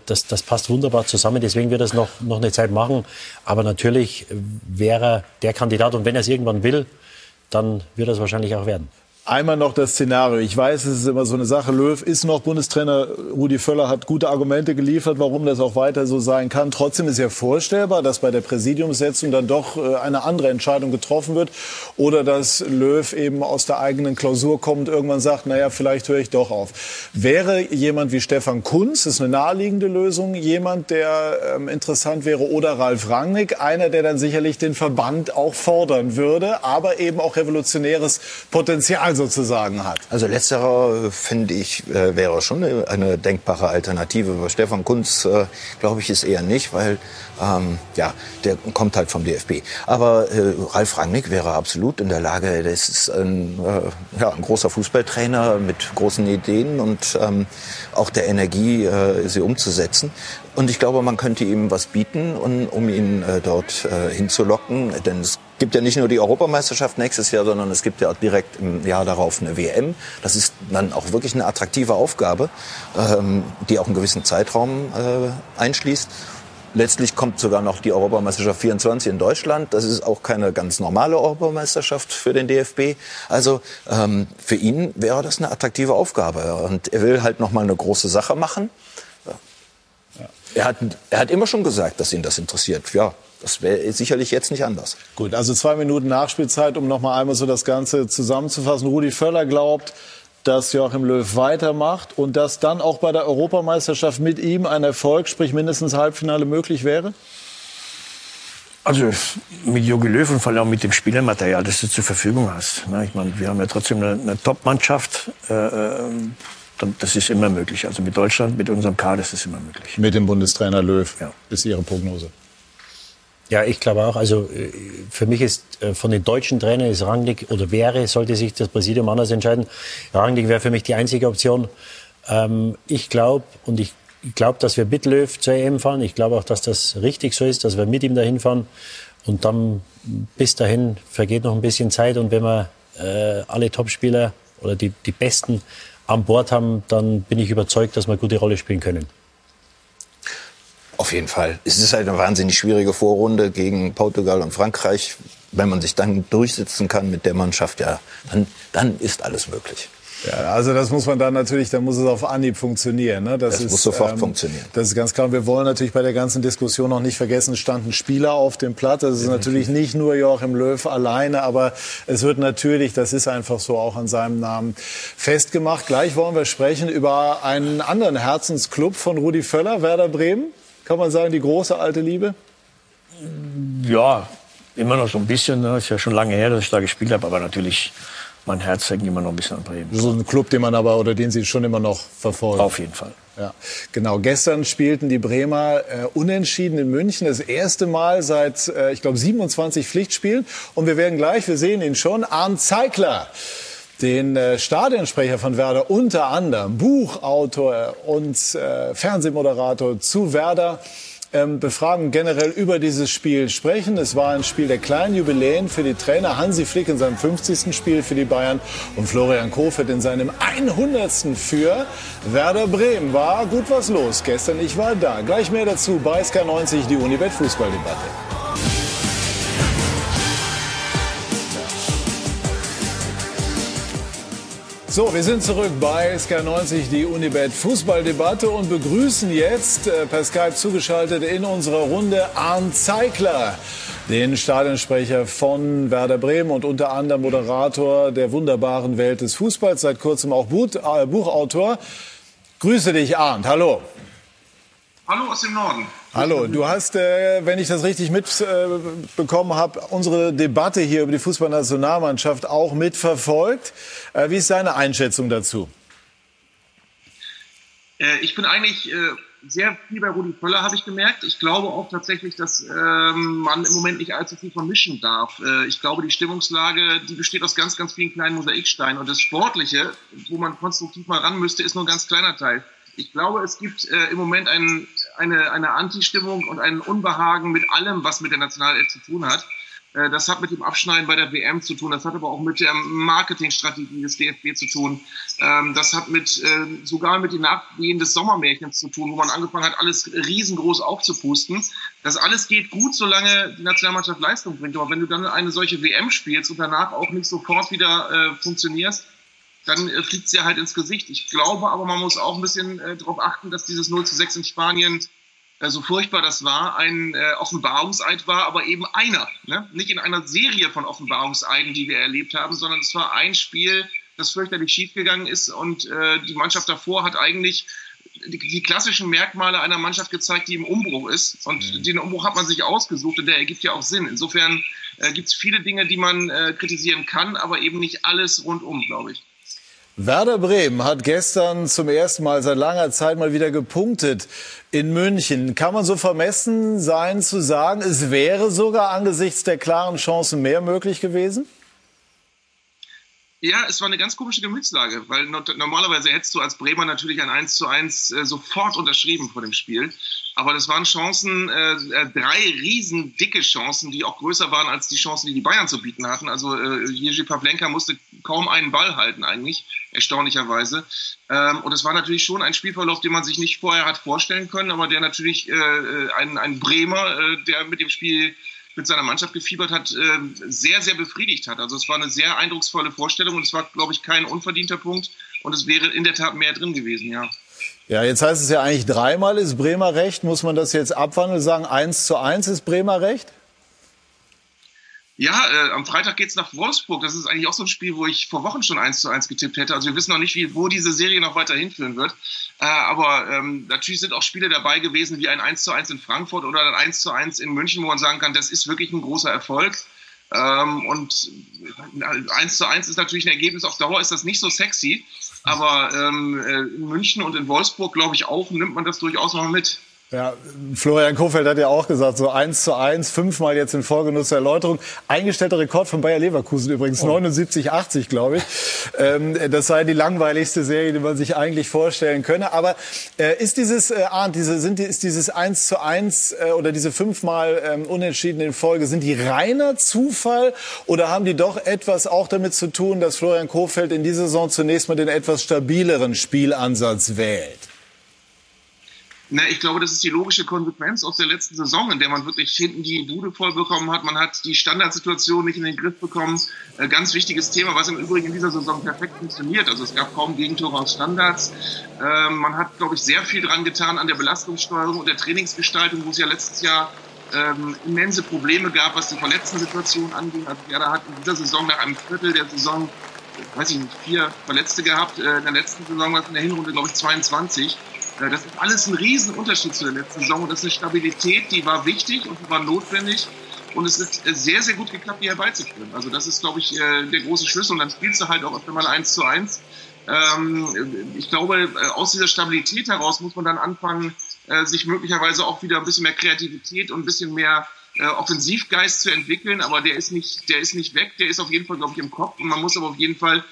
Speaker 3: das, das passt wunderbar zusammen. Deswegen wird er es noch, noch eine Zeit machen. Aber natürlich wäre er der Kandidat. Und wenn er es irgendwann will, dann wird er es wahrscheinlich auch werden.
Speaker 1: Einmal noch das Szenario. Ich weiß, es ist immer so eine Sache. Löw ist noch Bundestrainer. Rudi Völler hat gute Argumente geliefert, warum das auch weiter so sein kann. Trotzdem ist ja vorstellbar, dass bei der Präsidiumssetzung dann doch äh, eine andere Entscheidung getroffen wird. Oder dass Löw eben aus der eigenen Klausur kommt irgendwann sagt, naja, vielleicht höre ich doch auf. Wäre jemand wie Stefan Kunz, ist eine naheliegende Lösung, jemand, der ähm, interessant wäre, oder Ralf Rangnick, einer, der dann sicherlich den Verband auch fordern würde, aber eben auch revolutionäres Potenzial sozusagen hat.
Speaker 4: Also letzterer, äh, finde ich, äh, wäre schon eine, denkbare Alternative. Bei Stefan Kunz, äh, glaube ich, ist eher nicht, weil ähm, ja, der kommt halt vom DFB. Aber äh, Ralf Rangnick wäre absolut in der Lage, das ist ein, äh, ja, ein großer Fußballtrainer mit großen Ideen und ähm, auch der Energie, äh, sie umzusetzen. Und ich glaube, man könnte ihm was bieten, um, ihn äh, dort äh, hinzulocken. Denn es gibt ja nicht nur die Europameisterschaft nächstes Jahr, sondern es gibt ja direkt im Jahr darauf eine WM. Das ist dann auch wirklich eine attraktive Aufgabe, ähm, die auch einen gewissen Zeitraum äh, einschließt. Letztlich kommt sogar noch die Europameisterschaft 24 in Deutschland. Das ist auch keine ganz normale Europameisterschaft für den DFB. Also ähm, für ihn wäre das eine attraktive Aufgabe. Und er will halt noch mal eine große Sache machen. Er hat, er hat immer schon gesagt, dass ihn das interessiert. Ja, das wäre sicherlich jetzt nicht anders.
Speaker 1: Gut, also zwei Minuten Nachspielzeit, um noch mal einmal so das Ganze zusammenzufassen. Rudi Völler glaubt, dass Joachim Löw weitermacht und dass dann auch bei der Europameisterschaft mit ihm ein Erfolg, sprich mindestens Halbfinale möglich wäre?
Speaker 2: Also mit Jogi Löw und vor allem auch mit dem Spielermaterial, das du zur Verfügung hast. Ich meine, wir haben ja trotzdem eine, eine Top-Mannschaft. Das ist immer möglich. Also mit Deutschland, mit unserem Kader ist es immer möglich.
Speaker 1: Mit dem Bundestrainer Löw ja. ist Ihre Prognose?
Speaker 3: Ja, ich glaube auch. Also äh, für mich ist äh, von den deutschen Trainern ist Rangnick oder wäre, sollte sich das Präsidium anders entscheiden. Rangnick wäre für mich die einzige Option. Ähm, ich glaube und ich glaube, dass wir mit Löw zur EM fahren. Ich glaube auch, dass das richtig so ist, dass wir mit ihm dahin fahren. Und dann bis dahin vergeht noch ein bisschen Zeit. Und wenn wir äh, alle Topspieler oder die, die Besten an Bord haben, dann bin ich überzeugt, dass wir eine gute Rolle spielen können.
Speaker 4: Auf jeden Fall. Es ist halt eine wahnsinnig schwierige Vorrunde gegen Portugal und Frankreich. Wenn man sich dann durchsetzen kann mit der Mannschaft, ja, dann, dann ist alles möglich.
Speaker 1: Ja, also das muss man dann natürlich, dann muss es auf Anhieb funktionieren. Ne?
Speaker 4: Das, das ist, muss sofort ähm, funktionieren.
Speaker 1: Das ist ganz klar. Und wir wollen natürlich bei der ganzen Diskussion noch nicht vergessen, es standen Spieler auf dem Platz. Das ist natürlich nicht nur Joachim Löw alleine, aber es wird natürlich, das ist einfach so, auch an seinem Namen festgemacht. Gleich wollen wir sprechen über einen anderen Herzensclub von Rudi Völler, Werder Bremen. Kann man sagen, die große alte Liebe?
Speaker 2: Ja, immer noch so ein bisschen. Ne? Ist ja schon lange her, dass ich da gespielt habe, aber natürlich mein Herz hängt immer noch ein bisschen an Bremen.
Speaker 1: So ein Club, den man aber oder den Sie schon immer noch verfolgen.
Speaker 2: Auf jeden Fall.
Speaker 1: Ja, genau. Gestern spielten die Bremer äh, unentschieden in München. Das erste Mal seit, äh, ich glaube, 27 Pflichtspielen. Und wir werden gleich, wir sehen ihn schon, Arndt Zeigler den äh, Stadionsprecher von Werder, unter anderem Buchautor und äh, Fernsehmoderator zu Werder, ähm, befragen, generell über dieses Spiel sprechen. Es war ein Spiel der kleinen Jubiläen für die Trainer. Hansi Flick in seinem 50. Spiel für die Bayern und Florian Kofeld in seinem 100. für Werder Bremen. War gut was los gestern. Ich war da. Gleich mehr dazu bei SK90, die Unibet Fußballdebatte. So, wir sind zurück bei SK90, die Unibet Fußballdebatte und begrüßen jetzt äh, per Skype zugeschaltet in unserer Runde Arndt Zeigler, den Stadionsprecher von Werder Bremen und unter anderem Moderator der wunderbaren Welt des Fußballs, seit kurzem auch äh, Buchautor. Grüße dich, Arndt. Hallo.
Speaker 5: Hallo aus dem Norden.
Speaker 1: Hallo, du hast, äh, wenn ich das richtig mitbekommen äh, habe, unsere Debatte hier über die Fußballnationalmannschaft auch mitverfolgt. Äh, wie ist deine Einschätzung dazu?
Speaker 5: Äh, ich bin eigentlich äh, sehr viel bei Rudi Völler, habe ich gemerkt. Ich glaube auch tatsächlich, dass ähm, man im Moment nicht allzu viel vermischen darf. Äh, ich glaube, die Stimmungslage, die besteht aus ganz, ganz vielen kleinen Mosaiksteinen. Und das Sportliche, wo man konstruktiv mal ran müsste, ist nur ein ganz kleiner Teil. Ich glaube, es gibt äh, im Moment ein, eine, eine Anti-Stimmung und ein Unbehagen mit allem, was mit der Nationalelf zu tun hat. Äh, das hat mit dem Abschneiden bei der WM zu tun. Das hat aber auch mit der Marketingstrategie des DFB zu tun. Ähm, das hat mit, äh, sogar mit den Nachwehen des Sommermärchens zu tun, wo man angefangen hat, alles riesengroß aufzupusten. Das alles geht gut, solange die Nationalmannschaft Leistung bringt. Aber wenn du dann eine solche WM spielst und danach auch nicht sofort wieder äh, funktionierst, dann äh, fliegt sie halt ins Gesicht. Ich glaube aber, man muss auch ein bisschen äh, darauf achten, dass dieses 0 zu 6 in Spanien, äh, so furchtbar das war, ein äh, Offenbarungseid war, aber eben einer. Ne? Nicht in einer Serie von Offenbarungseiden, die wir erlebt haben, sondern es war ein Spiel, das fürchterlich schiefgegangen ist und äh, die Mannschaft davor hat eigentlich die, die, klassischen Merkmale einer Mannschaft gezeigt, die im Umbruch ist. Und mhm. den Umbruch hat man sich ausgesucht und der ergibt ja auch Sinn. Insofern äh, gibt es viele Dinge, die man äh, kritisieren kann, aber eben nicht alles rundum, glaube ich.
Speaker 1: Werder Bremen hat gestern zum ersten Mal seit langer Zeit mal wieder gepunktet in München. Kann man so vermessen sein zu sagen, es wäre sogar angesichts der klaren Chancen mehr möglich gewesen?
Speaker 5: Ja, es war eine ganz komische Gemütslage, weil normalerweise hättest du als Bremer natürlich ein 1 zu 1 äh, sofort unterschrieben vor dem Spiel. Aber das waren Chancen, äh, äh, drei riesen dicke Chancen, die auch größer waren als die Chancen, die die Bayern zu bieten hatten. Also äh, Jerzy Pavlenka musste kaum einen Ball halten eigentlich, erstaunlicherweise. Ähm, und es war natürlich schon ein Spielverlauf, den man sich nicht vorher hat vorstellen können, aber der natürlich äh, äh ein, ein Bremer, äh, der mit dem Spiel mit seiner Mannschaft gefiebert hat, ähm, sehr, sehr befriedigt hat. Also es war eine sehr eindrucksvolle Vorstellung und es war, glaube ich, kein unverdienter Punkt und es wäre in der Tat mehr drin gewesen, ja.
Speaker 1: Ja, jetzt heißt es ja eigentlich dreimal ist Bremer recht. Muss man das jetzt abwandeln, sagen eins zu eins ist Bremer recht?
Speaker 5: Ja, äh, am Freitag geht's nach Wolfsburg. Das ist eigentlich auch so ein Spiel, wo ich vor Wochen schon eins zu eins getippt hätte. Also wir wissen noch nicht, wie, wo diese Serie noch weiter hinführen wird. Äh, aber ähm, natürlich sind auch Spiele dabei gewesen, wie ein 1 zu 1 in Frankfurt oder ein 1 zu 1 in München, wo man sagen kann, das ist wirklich ein großer Erfolg. Ähm, und 1 zu 1 ist natürlich ein Ergebnis. Auf Dauer ist das nicht so sexy. Aber ähm, äh, in München und in Wolfsburg, glaube ich, auch nimmt man das durchaus noch mit.
Speaker 1: Ja, Florian Kofeld hat ja auch gesagt, so eins zu eins, fünfmal jetzt in Folgenuss Erläuterung. Eingestellter Rekord von Bayer Leverkusen übrigens, oh. 79, 80, glaube ich. Ähm, das sei die langweiligste Serie, die man sich eigentlich vorstellen könne. Aber äh, ist dieses, äh, Arndt, diese, sind, ist dieses eins zu eins äh, oder diese fünfmal ähm, Unentschieden in Folge, sind die reiner Zufall oder haben die doch etwas auch damit zu tun, dass Florian Kofeld in dieser Saison zunächst mal den etwas stabileren Spielansatz wählt?
Speaker 5: Na, ich glaube, das ist die logische Konsequenz aus der letzten Saison, in der man wirklich hinten die Bude voll bekommen hat. Man hat die Standardsituation nicht in den Griff bekommen. Äh, ganz wichtiges Thema, was im Übrigen in dieser Saison perfekt funktioniert. Also es gab kaum Gegentore aus Standards. Ähm, man hat, glaube ich, sehr viel dran getan an der Belastungssteuerung und der Trainingsgestaltung, wo es ja letztes Jahr ähm, immense Probleme gab, was die Verletzten-Situation anging. Also ja, da hat in dieser Saison nach einem Viertel der Saison weiß ich nicht, vier Verletzte gehabt. Äh, in der letzten Saison war es in der Hinrunde, glaube ich, 22. Äh, das ist alles ein Riesenunterschied zu der letzten Saison. Und das ist eine Stabilität, die war wichtig und die war notwendig. Und es ist äh, sehr, sehr gut geklappt, die herbeizuführen. Also das ist, glaube ich, äh, der große Schlüssel. Und dann spielst du halt auch öfter mal eins zu eins. Ähm, ich glaube, aus dieser Stabilität heraus muss man dann anfangen, sich möglicherweise auch wieder ein bisschen mehr Kreativität und ein bisschen mehr Offensivgeist zu entwickeln. Aber der ist nicht, der ist nicht weg. Der ist auf jeden Fall, glaube ich, im Kopf. Und man muss aber auf jeden Fall,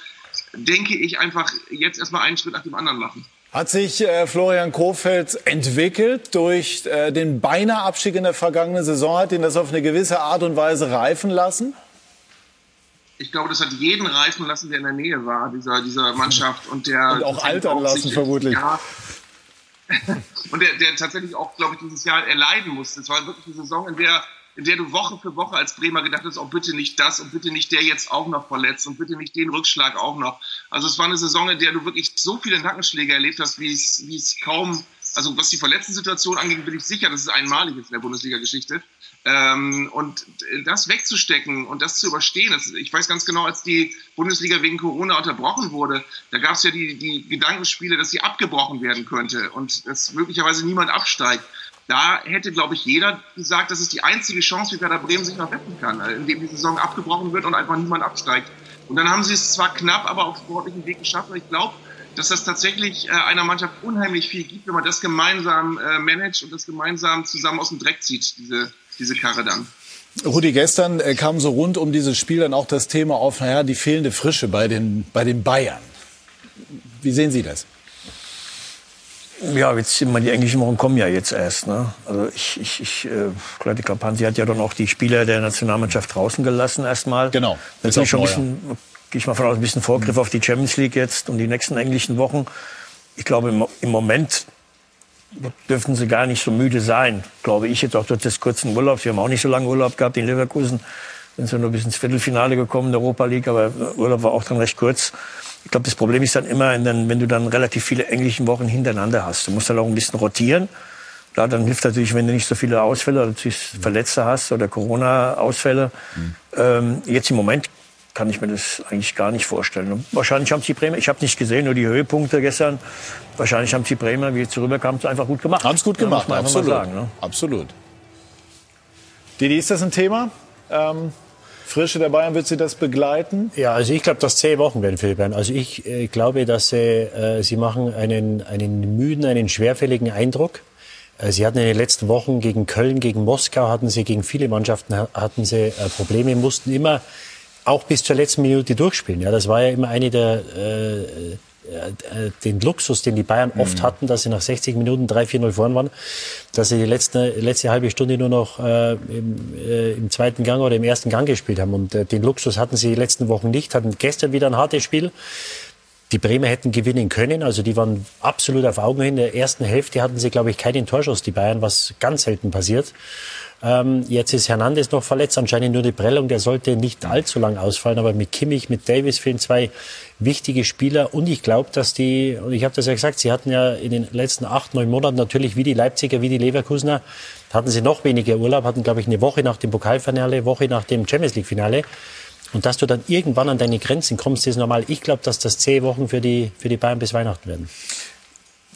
Speaker 5: denke ich, einfach jetzt erstmal einen Schritt nach dem anderen machen.
Speaker 1: Hat sich äh, Florian Kofeld entwickelt durch äh, den beinahe Abstieg in der vergangenen Saison? Hat ihn das auf eine gewisse Art und Weise reifen lassen?
Speaker 5: Ich glaube, das hat jeden reifen lassen, der in der Nähe war, dieser, dieser Mannschaft. Und, der
Speaker 1: und auch altern lassen, vermutlich. Ja, *laughs*
Speaker 5: und der, der tatsächlich auch, glaube ich, dieses Jahr erleiden musste. Es war wirklich eine Saison, in der in der du Woche für Woche als Bremer gedacht hast, oh bitte nicht das und bitte nicht der jetzt auch noch verletzt und bitte nicht den Rückschlag auch noch. Also es war eine Saison, in der du wirklich so viele Nackenschläge erlebt hast, wie es, wie es kaum, also was die verletzten Situation angeht, bin ich sicher, dass es einmalig ist in der Bundesliga-Geschichte. Ähm, und das wegzustecken und das zu überstehen, das, ich weiß ganz genau, als die Bundesliga wegen Corona unterbrochen wurde, da gab es ja die, die Gedankenspiele, dass sie abgebrochen werden könnte und dass möglicherweise niemand absteigt da hätte, glaube ich, jeder gesagt, das ist die einzige Chance, wie Werder Bremen sich noch retten kann, äh, indem die Saison abgebrochen wird und einfach niemand absteigt. Und dann haben sie es zwar knapp, aber auf sportlichen Weg geschafft. Und ich glaube, dass das tatsächlich äh, einer Mannschaft unheimlich viel gibt, wenn man das gemeinsam äh, managt und das gemeinsam zusammen aus dem Dreck zieht, diese, diese Karre dann.
Speaker 1: Rudi, gestern kam so rund um dieses Spiel dann auch das Thema auf, naja, die fehlende Frische bei den, bei den Bayern. Wie sehen Sie das?
Speaker 2: Ja, jetzt die englischen Wochen kommen ja jetzt erst. Ne? Also ich, ich, ich äh, glaube, Hansi hat ja dann auch die Spieler der Nationalmannschaft draußen gelassen erstmal.
Speaker 1: Genau.
Speaker 2: Das ist schon ein bisschen, gehe ich mal von aus, ein bisschen Vorgriff mhm. auf die Champions League jetzt und die nächsten englischen Wochen. Ich glaube, im, im Moment dürften sie gar nicht so müde sein, glaube ich jetzt auch durch das kurzen Urlaub. Sie haben auch nicht so lange Urlaub gehabt in Leverkusen. Sind sie nur bis ins Viertelfinale gekommen in der Europa League, aber Urlaub war auch dann recht kurz. Ich glaube, das Problem ist dann immer, wenn du dann relativ viele englische Wochen hintereinander hast. Du musst dann auch ein bisschen rotieren. Klar, dann hilft natürlich, wenn du nicht so viele Ausfälle oder Verletzte hast oder Corona-Ausfälle. Mhm. Ähm, jetzt im Moment kann ich mir das eigentlich gar nicht vorstellen. Und wahrscheinlich haben sie Bremer, ich habe nicht gesehen, nur die Höhepunkte gestern. Wahrscheinlich haben sie Bremer, wie jetzt rüberkamen, einfach gut gemacht.
Speaker 1: Haben es gut gemacht, ja, absolut. Sagen, ne? Absolut. Didi, ist das ein Thema? Ähm Frische der Bayern, wird sie das begleiten?
Speaker 3: Ja, also ich glaube, dass zehn Wochen werden für die Bayern. Also ich äh, glaube, dass sie, äh, sie machen einen, einen müden, einen schwerfälligen Eindruck. Äh, sie hatten in den letzten Wochen gegen Köln, gegen Moskau, hatten sie gegen viele Mannschaften hatten sie äh, Probleme, mussten immer auch bis zur letzten Minute durchspielen. Ja, das war ja immer eine der äh, den Luxus, den die Bayern oft mhm. hatten, dass sie nach 60 Minuten 3-4-0 vorn waren, dass sie die letzte, letzte halbe Stunde nur noch äh, im, äh, im, zweiten Gang oder im ersten Gang gespielt haben. Und äh, den Luxus hatten sie die letzten Wochen nicht, hatten gestern wieder ein hartes Spiel. Die Bremer hätten gewinnen können, also die waren absolut auf Augenhöhe. In der ersten Hälfte hatten sie, glaube ich, keinen Torschuss, die Bayern, was ganz selten passiert. Ähm, jetzt ist Hernandez noch verletzt, anscheinend nur die Prellung, der sollte nicht allzu lang ausfallen, aber mit Kimmich, mit Davis fehlen zwei wichtige Spieler. Und ich glaube, dass die, und ich habe das ja gesagt, sie hatten ja in den letzten acht, neun Monaten natürlich wie die Leipziger, wie die Leverkusener, hatten sie noch weniger Urlaub, hatten glaube ich eine Woche nach dem Pokalfinale, Woche nach dem Champions League Finale. Und dass du dann irgendwann an deine Grenzen kommst, ist normal. Ich glaube, dass das zehn Wochen für die, für die Bayern bis Weihnachten werden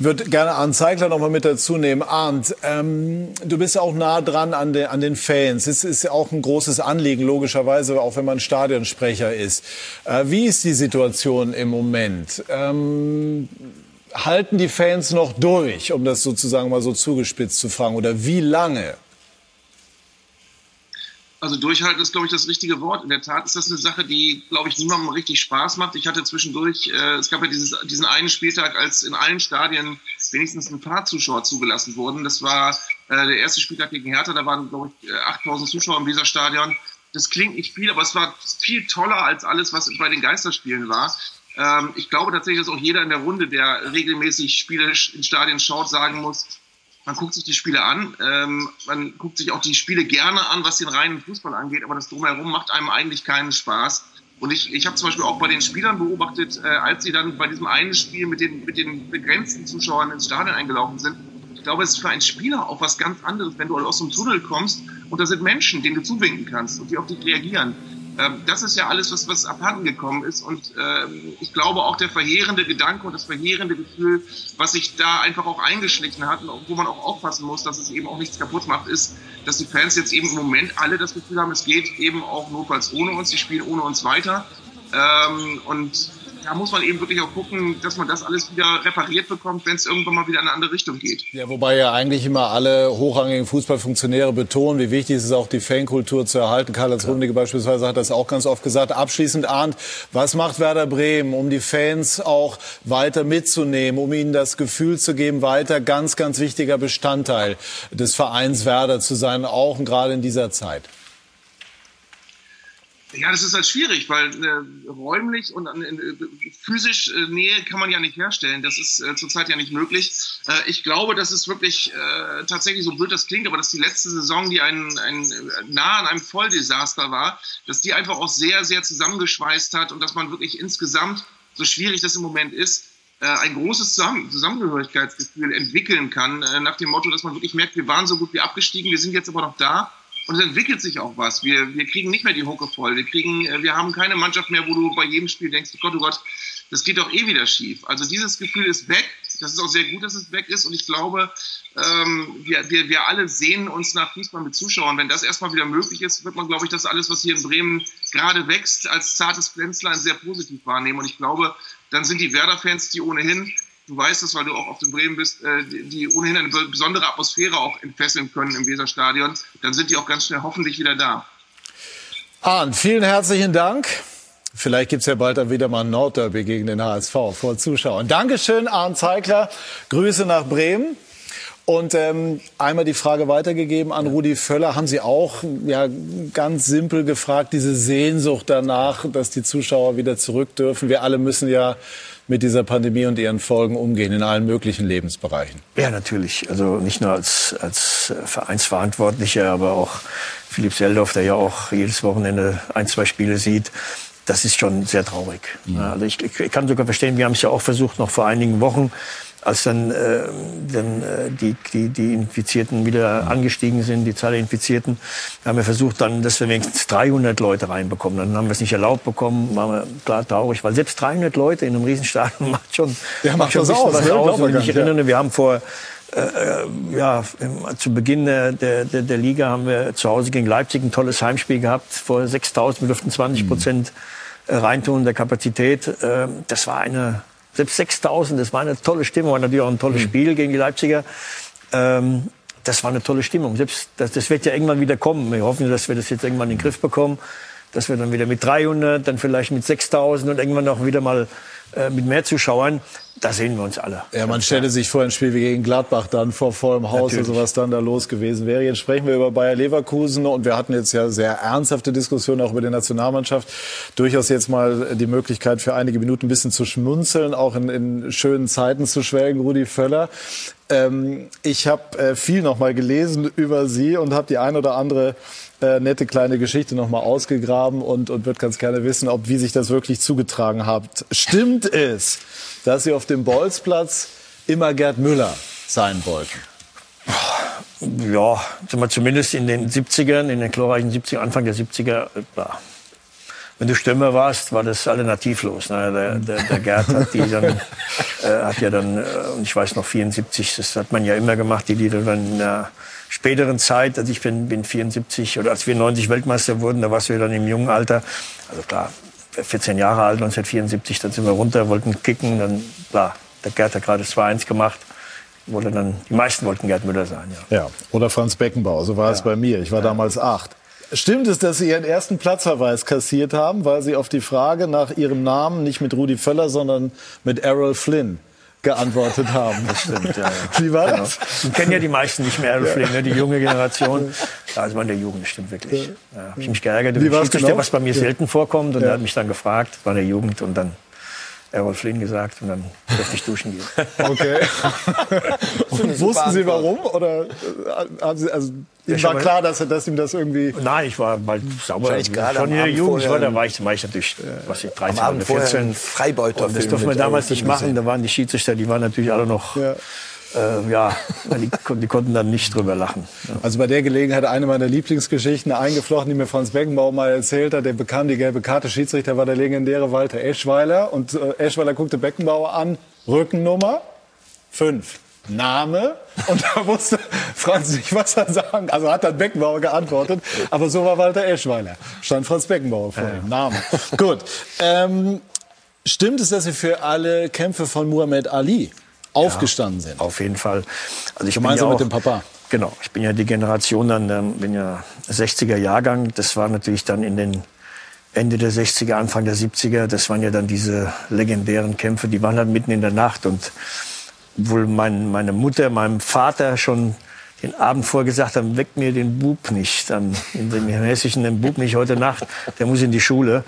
Speaker 1: würde gerne Arndt Zeigler noch mal mit dazu nehmen. Arndt, ähm, du bist auch nah dran an, de, an den Fans. Es ist ja auch ein großes Anliegen, logischerweise, auch wenn man Stadionsprecher ist. Äh, wie ist die Situation im Moment? Ähm, halten die Fans noch durch, um das sozusagen mal so zugespitzt zu fragen? Oder wie lange?
Speaker 5: Also durchhalten ist, glaube ich, das richtige Wort. In der Tat ist das eine Sache, die, glaube ich, niemandem richtig Spaß macht. Ich hatte zwischendurch, äh, es gab ja dieses, diesen einen Spieltag, als in allen Stadien wenigstens ein paar Zuschauer zugelassen wurden. Das war äh, der erste Spieltag gegen Hertha, da waren, glaube ich, 8000 äh, Zuschauer im dieser Stadion. Das klingt nicht viel, aber es war viel toller als alles, was bei den Geisterspielen war. Ähm, ich glaube tatsächlich, dass auch jeder in der Runde, der regelmäßig Spiele in Stadien schaut, sagen muss, man guckt sich die Spiele an, ähm, man guckt sich auch die Spiele gerne an, was den reinen Fußball angeht, aber das drumherum macht einem eigentlich keinen Spaß. Und ich, ich habe zum Beispiel auch bei den Spielern beobachtet, äh, als sie dann bei diesem einen Spiel mit den, mit den begrenzten Zuschauern ins Stadion eingelaufen sind, ich glaube, es ist für einen Spieler auch was ganz anderes, wenn du aus dem Tunnel kommst und da sind Menschen, denen du zuwinken kannst und die auf dich reagieren. Ähm, das ist ja alles, was, was abhanden gekommen ist. Und ähm, ich glaube auch der verheerende Gedanke und das verheerende Gefühl, was sich da einfach auch eingeschlichen hat und wo man auch aufpassen muss, dass es eben auch nichts kaputt macht, ist, dass die Fans jetzt eben im Moment alle das Gefühl haben, es geht eben auch notfalls ohne uns, die spielen ohne uns weiter. Ähm, und da muss man eben wirklich auch gucken, dass man das alles wieder repariert bekommt, wenn es irgendwann mal wieder in eine andere Richtung geht.
Speaker 1: Ja, wobei ja eigentlich immer alle hochrangigen Fußballfunktionäre betonen, wie wichtig es ist, auch die Fankultur zu erhalten. Karl-Heinz Rummenigge beispielsweise hat das auch ganz oft gesagt. Abschließend, Arndt, was macht Werder Bremen, um die Fans auch weiter mitzunehmen, um ihnen das Gefühl zu geben, weiter ganz, ganz wichtiger Bestandteil des Vereins Werder zu sein, auch gerade in dieser Zeit?
Speaker 5: Ja, das ist halt schwierig, weil äh, räumlich und äh, physisch äh, Nähe kann man ja nicht herstellen. Das ist äh, zurzeit ja nicht möglich. Äh, ich glaube, dass es wirklich äh, tatsächlich so blöd das klingt, aber dass die letzte Saison, die ein, ein nah an einem Volldesaster war, dass die einfach auch sehr, sehr zusammengeschweißt hat und dass man wirklich insgesamt, so schwierig das im Moment ist, äh, ein großes Zusammen Zusammengehörigkeitsgefühl entwickeln kann, äh, nach dem Motto, dass man wirklich merkt, wir waren so gut wie abgestiegen, wir sind jetzt aber noch da und es entwickelt sich auch was. Wir, wir kriegen nicht mehr die Hucke voll. Wir, kriegen, äh, wir haben keine Mannschaft mehr, wo du bei jedem Spiel denkst, oh Gott, oh Gott, das geht doch eh wieder schief. Also dieses Gefühl ist weg. Das ist auch sehr gut, dass es weg ist. Und ich glaube, ähm, wir, wir, wir alle sehen uns nach Fußball mit Zuschauern. Wenn das erstmal wieder möglich ist, wird man, glaube ich, das alles, was hier in Bremen gerade wächst, als zartes Pflänzlein sehr positiv wahrnehmen. Und ich glaube, dann sind die Werder-Fans, die ohnehin du weißt es, weil du auch auf dem Bremen bist, äh, die, ohnehin eine besondere Atmosphäre auch entfesseln können im Weserstadion, dann sind die auch ganz schnell hoffentlich wieder da.
Speaker 1: Arndt, vielen herzlichen Dank. Vielleicht gibt es ja bald dann wieder mal ein Nordderby gegen den HSV vor Zuschauern. Dankeschön, Arndt Zeigler. Grüße nach Bremen. Und ähm, einmal die Frage weitergegeben an Rudi Völler. Haben Sie auch ja, ganz simpel gefragt, diese Sehnsucht danach, dass die Zuschauer wieder zurück dürfen? Wir alle müssen ja mit dieser Pandemie und ihren Folgen umgehen in allen möglichen Lebensbereichen?
Speaker 2: Ja, natürlich. Also nicht nur als, als Vereinsverantwortlicher, aber auch Philipp Seldorf, der ja auch jedes Wochenende ein, zwei Spiele sieht. Das ist schon sehr traurig. Mhm. Also ich, ich kann sogar verstehen, wir haben es ja auch versucht, noch vor einigen Wochen als dann, äh, dann äh, die, die, die Infizierten wieder angestiegen sind, die Zahl der Infizierten, haben wir versucht dann, dass wir wenigstens 300 Leute reinbekommen. Dann haben wir es nicht erlaubt bekommen, waren wir klar traurig, weil selbst 300 Leute in einem Riesenstadion *laughs* macht schon,
Speaker 1: ja, macht schon aus, was
Speaker 2: aus. Und ich erinnere, ja. wir haben vor äh, äh, ja, zu Beginn der, der, der Liga haben wir zu Hause gegen Leipzig ein tolles Heimspiel gehabt. Vor 6.000, wir durften 20 Prozent mhm. reintun der Kapazität. Äh, das war eine selbst 6000, das war eine tolle Stimmung, war natürlich auch ein tolles mhm. Spiel gegen die Leipziger. Ähm, das war eine tolle Stimmung. Selbst das, das wird ja irgendwann wieder kommen. Wir hoffen, dass wir das jetzt irgendwann in den Griff bekommen, dass wir dann wieder mit 300, dann vielleicht mit 6000 und irgendwann auch wieder mal äh, mit mehr Zuschauern, da sehen wir uns alle.
Speaker 1: Ja, man stelle sich vor ein Spiel wie gegen Gladbach dann vor vollem Haus Natürlich. oder sowas dann da los gewesen wäre. Jetzt sprechen wir über Bayer Leverkusen und wir hatten jetzt ja sehr ernsthafte Diskussionen auch über die Nationalmannschaft. Durchaus jetzt mal die Möglichkeit für einige Minuten ein bisschen zu schmunzeln, auch in, in schönen Zeiten zu schwelgen, Rudi Völler. Ähm, ich habe äh, viel noch mal gelesen über Sie und habe die ein oder andere äh, nette kleine Geschichte noch mal ausgegraben und, und würde ganz gerne wissen, ob wie sich das wirklich zugetragen hat. Stimmt es, dass Sie auf dem Bolzplatz immer Gerd Müller sein wollten?
Speaker 2: Ja, zumindest in den 70ern, in den glorreichen 70er, Anfang der 70er, ja. wenn du Stürmer warst, war das alternativlos. Ne? Der, der, der Gerd hat die dann, äh, hat ja dann, äh, ich weiß noch 74, das hat man ja immer gemacht, die Lieder dann der späteren Zeit, also ich bin, bin 74 oder als wir 90 Weltmeister wurden, da warst du ja dann im jungen Alter, also klar, 14 Jahre alt, 1974, dann sind wir runter, wollten kicken, dann, klar, der Gerd hat gerade 2-1 gemacht. Wollte dann, die meisten wollten Gerd Müller sein,
Speaker 1: ja. Ja, oder Franz Beckenbauer, so war ja. es bei mir. Ich war ja. damals acht. Stimmt es, dass Sie Ihren ersten Platzverweis kassiert haben, weil Sie auf die Frage nach Ihrem Namen nicht mit Rudi Völler, sondern mit Errol Flynn geantwortet haben.
Speaker 2: Das stimmt, ja. ja. Wie war genau. das? Ich kennen ja die meisten nicht mehr Errol ja. Flynn, ne? die junge Generation. Ja, also man der Jugend, das stimmt wirklich. Ja, habe ich mich geärgert
Speaker 1: Wie war genau?
Speaker 2: was bei mir selten vorkommt. Und er hat mich dann gefragt, war der Jugend und dann Errol Flynn gesagt und dann durfte ich duschen gehen.
Speaker 1: Okay. *laughs* und wussten Sie warum? Oder äh, haben Sie, also ihm war klar, dass, er, dass ihm das irgendwie...
Speaker 2: Nein, ich war bald sauber. Schon in der Jugend, war, da war ich, war ich natürlich, was ich, 13 oder 14.
Speaker 4: Freibeuter
Speaker 2: und das durfte man damals nicht machen. Da waren die Schiedsrichter, die waren natürlich alle noch... Ja äh, ja, *laughs* die, die, konnten dann nicht drüber lachen.
Speaker 1: Ja. Also bei der Gelegenheit eine meiner Lieblingsgeschichten eingeflochten, die mir Franz Beckenbauer mal erzählt hat. Der bekam die gelbe Karte. Schiedsrichter war der legendäre Walter Eschweiler. Und äh, Eschweiler guckte Beckenbauer an. Rückennummer 5. Name und da wusste Franz nicht, was er sagen. Also hat dann Beckenbauer geantwortet, aber so war Walter Eschweiler. Stand Franz Beckenbauer vor ihm. Name. Gut. Ähm, Stimmt es, dass Sie für alle Kämpfe von Muhammad Ali aufgestanden sind?
Speaker 2: Auf jeden Fall.
Speaker 1: Also ich Gemeinsam ja auch, mit dem Papa.
Speaker 2: Genau. Ich bin ja die Generation dann, ähm, bin ja 60er Jahrgang. Das war natürlich dann in den Ende der 60er, Anfang der 70er. Das waren ja dann diese legendären Kämpfe. Die waren dann mitten in der Nacht und wohl mein, meine Mutter, meinem Vater schon den Abend vorher gesagt haben, weck mir den Bub nicht. Dann in dem Hessischen, den Bub nicht heute Nacht, der muss in die Schule.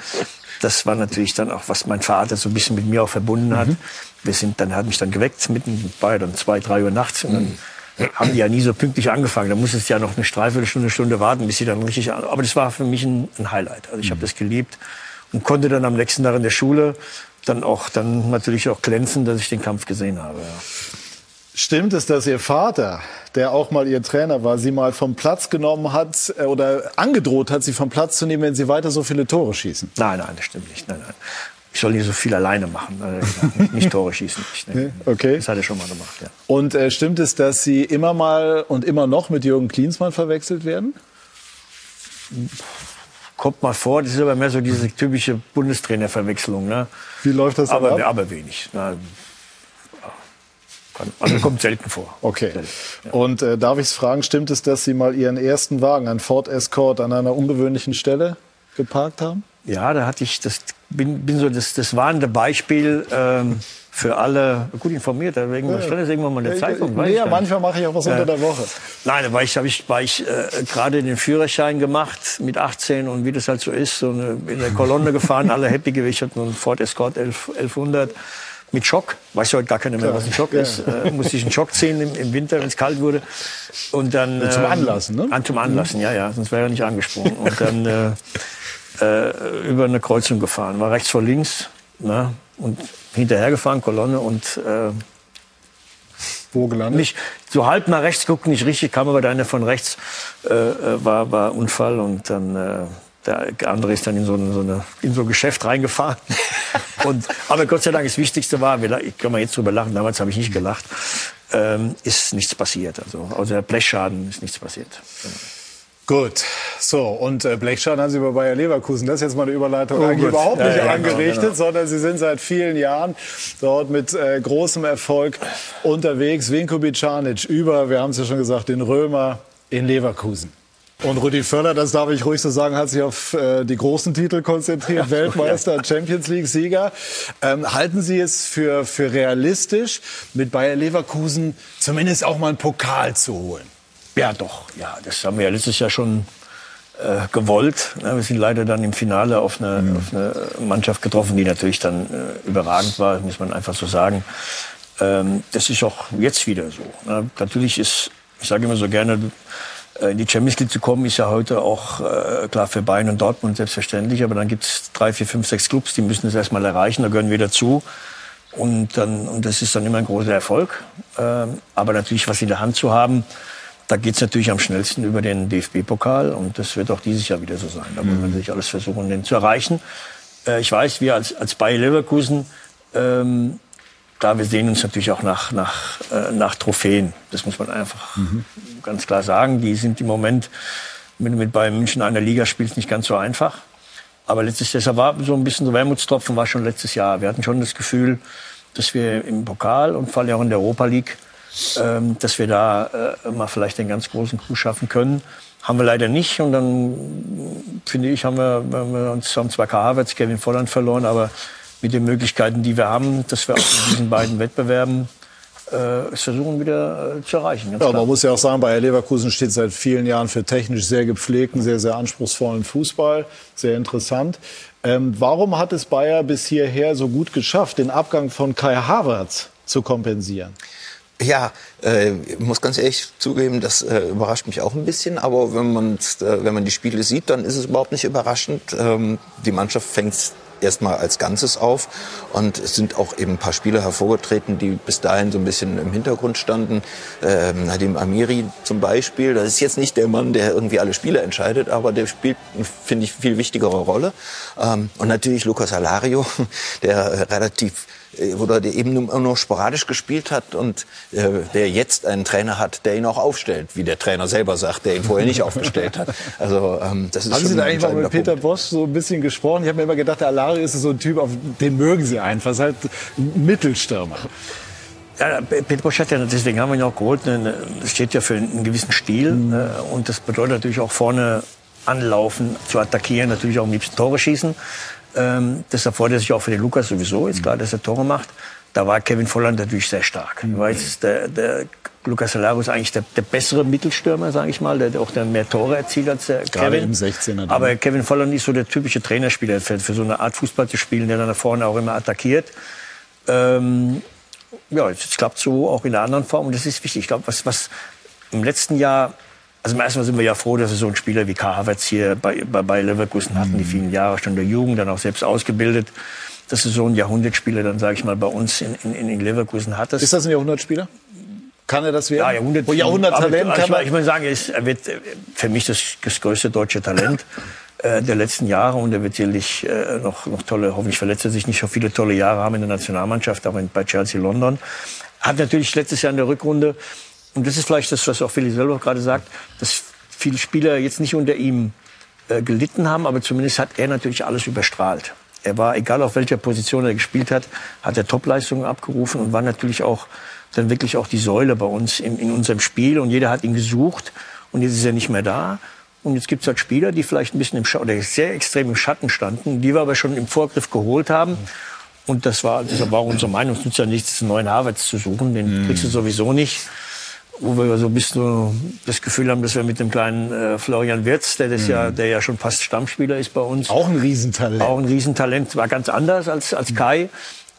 Speaker 2: Das war natürlich dann auch, was mein Vater so ein bisschen mit mir auch verbunden hat. Mhm. Wir sind dann, er hat mich dann geweckt, mitten bei dann zwei, drei Uhr nachts. Und dann haben die ja nie so pünktlich angefangen. Da musste es ja noch eine Dreiviertelstunde, Stunde warten, bis sie dann richtig an. Aber das war für mich ein, ein Highlight. Also ich habe mhm. das geliebt und konnte dann am nächsten Tag in der Schule dann auch dann natürlich auch glänzen, dass ich den Kampf gesehen habe. Ja.
Speaker 1: Stimmt es, dass Ihr Vater, der auch mal Ihr Trainer war, Sie mal vom Platz genommen hat äh, oder angedroht hat, Sie vom Platz zu nehmen, wenn Sie weiter so viele Tore schießen?
Speaker 2: Nein, nein, das stimmt nicht. Nein, nein. Ich soll nicht so viel alleine machen. Äh, nicht Tore schießen. Nicht, ne?
Speaker 1: Okay.
Speaker 2: Das hat er schon mal gemacht, ja.
Speaker 1: Und äh, stimmt es, dass Sie immer mal und immer noch mit Jürgen Klinsmann verwechselt werden?
Speaker 2: Kommt mal vor. Das ist aber mehr so diese typische Bundestrainerverwechslung. Ne?
Speaker 1: Wie läuft das
Speaker 2: aber,
Speaker 1: ab?
Speaker 2: aber wenig. Na, also kommt selten vor.
Speaker 1: Okay. Ja. Und äh, darf ich fragen, stimmt es, dass Sie mal Ihren ersten Wagen, einen Ford Escort, an einer ungewöhnlichen Stelle geparkt haben?
Speaker 2: Ja, da hatte ich das bin, bin so das, das warnende Beispiel ähm, für alle gut informiert. Deswegen ja. stand das irgendwann mal in der Zeitung.
Speaker 1: Nee, ja, manchmal mache ich auch was äh, unter der Woche.
Speaker 2: Nein, da war ich, habe ich, war ich äh, gerade den Führerschein gemacht mit 18 und wie das halt so ist, so eine, in der Kolonne gefahren, alle happy gewesen. Ich hatte einen Ford Escort 11, 1100 mit Schock. Weiß ja heute gar keiner mehr, was ein Schock ja. ist. Äh, musste ich einen Schock ziehen im, im Winter, wenn es kalt wurde. Und dann
Speaker 1: äh, zum Anlassen, ne?
Speaker 2: An, zum Anlassen, ja, ja. Sonst wäre er nicht angesprungen. Und dann äh, äh, über eine Kreuzung gefahren, war rechts vor links ne? und hinterhergefahren, Kolonne und äh,
Speaker 1: wo gelandet?
Speaker 2: Nicht, so halb nach rechts gucken, nicht richtig, kam aber einer von rechts, äh, äh, war, war Unfall und dann äh, der andere ist dann in so, eine, so, eine, in so ein Geschäft reingefahren. *laughs* und, aber Gott sei Dank, das Wichtigste war, ich kann mal jetzt drüber lachen, damals habe ich nicht gelacht, ähm, ist nichts passiert. Also außer Blechschaden ist nichts passiert. Genau.
Speaker 1: Gut, so und äh, Blechschaden haben Sie bei Bayer Leverkusen. Das ist jetzt mal eine Überleitung oh, eigentlich überhaupt nicht ja, ja, genau, angerichtet, genau, genau. sondern Sie sind seit vielen Jahren dort mit äh, großem Erfolg unterwegs. Vinko Bicanic über, wir haben es ja schon gesagt, den Römer in Leverkusen. Und Rudi Völler, das darf ich ruhig so sagen, hat sich auf äh, die großen Titel konzentriert, *laughs* Weltmeister, Champions League-Sieger. Ähm, halten Sie es für, für realistisch, mit Bayer Leverkusen zumindest auch mal einen Pokal zu holen?
Speaker 2: Ja, doch. Ja, das haben wir ja letztes Jahr schon äh, gewollt. Ja, wir sind leider dann im Finale auf eine, mhm. auf eine Mannschaft getroffen, die natürlich dann äh, überragend war, muss man einfach so sagen. Ähm, das ist auch jetzt wieder so. Ja, natürlich ist, ich sage immer so gerne, äh, in die Champions League zu kommen, ist ja heute auch äh, klar für Bayern und Dortmund selbstverständlich. Aber dann gibt es drei, vier, fünf, sechs Clubs, die müssen es erstmal erreichen. Da gehören wir dazu. Und, dann, und das ist dann immer ein großer Erfolg. Ähm, aber natürlich was in der Hand zu haben, da geht es natürlich am schnellsten über den DFB-Pokal und das wird auch dieses Jahr wieder so sein. Da wollen wir mhm. natürlich alles versuchen, den zu erreichen. Äh, ich weiß, wir als, als Bayer Leverkusen, ähm, klar, wir sehen uns natürlich auch nach, nach, äh, nach Trophäen. Das muss man einfach mhm. ganz klar sagen. Die sind im Moment, wenn du mit Bayern München einer Liga spielst, nicht ganz so einfach. Aber letztes Jahr war so ein bisschen so Wermutstropfen, war schon letztes Jahr. Wir hatten schon das Gefühl, dass wir im Pokal und vor allem auch in der Europa League ähm, dass wir da äh, mal vielleicht den ganz großen Coup schaffen können. Haben wir leider nicht. Und dann, finde ich, haben wir, haben wir uns haben zwar Karl Havertz, Kevin Volland verloren, aber mit den Möglichkeiten, die wir haben, dass wir auch in diesen beiden Wettbewerben äh, es versuchen wieder äh, zu erreichen.
Speaker 1: Ja, man muss ja auch sagen, Bayer Leverkusen steht seit vielen Jahren für technisch sehr gepflegten, sehr, sehr anspruchsvollen Fußball. Sehr interessant. Ähm, warum hat es Bayer bis hierher so gut geschafft, den Abgang von Kai Havertz zu kompensieren?
Speaker 4: Ja, äh, ich muss ganz ehrlich zugeben, das äh, überrascht mich auch ein bisschen. Aber wenn, man äh, wenn man die Spiele sieht, dann ist es überhaupt nicht überraschend. Ähm, die Mannschaft fängt erstmal als Ganzes auf. Und es sind auch eben ein paar Spieler hervorgetreten, die bis dahin so ein bisschen im Hintergrund standen. Ähm, Nadim Amiri zum Beispiel, das ist jetzt nicht der Mann, der irgendwie alle Spiele entscheidet, aber der spielt, finde ich, viel wichtigere Rolle. Ähm, und natürlich Lucas Alario, *laughs* der relativ oder der eben nur, nur sporadisch gespielt hat und äh, der jetzt einen Trainer hat, der ihn auch aufstellt, wie der Trainer selber sagt, der ihn vorher nicht aufgestellt hat. Also ähm, das ist
Speaker 1: Haben
Speaker 4: schon
Speaker 1: Sie da
Speaker 4: ein
Speaker 1: eigentlich mal mit Peter
Speaker 4: Punkt.
Speaker 1: Bosch so ein bisschen gesprochen? Ich habe mir immer gedacht, der Alario ist so ein Typ, auf den mögen Sie einfach. Ist halt ein Mittelstürmer.
Speaker 2: Ja, Peter Bosch hat ja, deswegen haben wir ihn auch geholt, ne, das steht ja für einen gewissen Stil.
Speaker 1: Mhm.
Speaker 2: Äh, und das bedeutet natürlich auch vorne anlaufen, zu attackieren, natürlich auch am liebsten Tore schießen. Ähm, das erfordert sich auch für den Lukas sowieso, ist klar, dass er Tore macht. Da war Kevin Volland natürlich sehr stark.
Speaker 1: Mhm.
Speaker 2: Weil jetzt der, der Lukas Alario ist eigentlich der, der bessere Mittelstürmer, sage ich mal, der, auch der mehr Tore erzielt als der
Speaker 1: Gerade
Speaker 2: Kevin.
Speaker 1: im 16er dann.
Speaker 2: Aber Kevin Volland ist so der typische Trainerspieler für, für so eine Art Fußball zu spielen, der dann da vorne auch immer attackiert. Ähm, ja, jetzt klappt so auch in einer anderen Form und das ist wichtig. Ich glaube, was, was im letzten Jahr, also erstmal sind wir ja froh, dass wir so einen Spieler wie K. Havertz hier bei, bei, bei Leverkusen hatten, die vielen Jahre schon der Jugend, dann auch selbst ausgebildet. Dass du so einen Jahrhundertspieler dann, sage ich mal, bei uns in, in, in Leverkusen hattest.
Speaker 1: Ist das ein Jahrhundertspieler? Kann er das werden?
Speaker 2: Ja, Jahrhundert,
Speaker 1: Oh, Jahrhunderttalent
Speaker 2: aber,
Speaker 1: kann
Speaker 2: ich,
Speaker 1: man.
Speaker 2: ich muss sagen, er, ist, er wird äh, für mich das, das größte deutsche Talent äh, der letzten Jahre und er wird sicherlich äh, noch, noch tolle, hoffentlich verletzt er sich nicht, schon viele tolle Jahre haben in der Nationalmannschaft, auch in, bei Chelsea London. Hat natürlich letztes Jahr in der Rückrunde, und das ist vielleicht das, was auch Philly selber gerade sagt, dass viele Spieler jetzt nicht unter ihm äh, gelitten haben, aber zumindest hat er natürlich alles überstrahlt. Er war, egal auf welcher Position er gespielt hat, hat er Topleistungen abgerufen und war natürlich auch dann wirklich auch die Säule bei uns in, in unserem Spiel. Und jeder hat ihn gesucht und jetzt ist er nicht mehr da. Und jetzt gibt es halt Spieler, die vielleicht ein bisschen im Schatten, oder sehr extrem im Schatten standen, die wir aber schon im Vorgriff geholt haben. Und das war, das war auch unsere Meinung. Es nützt ja nichts, einen neuen Havertz zu suchen. Den kriegst du sowieso nicht wo wir so ein bisschen das Gefühl haben, dass wir mit dem kleinen äh, Florian Wirz, der das ja, der ja schon fast Stammspieler ist bei uns,
Speaker 1: Auch ein Riesentalent.
Speaker 2: auch ein Riesentalent, war ganz anders als, als Kai.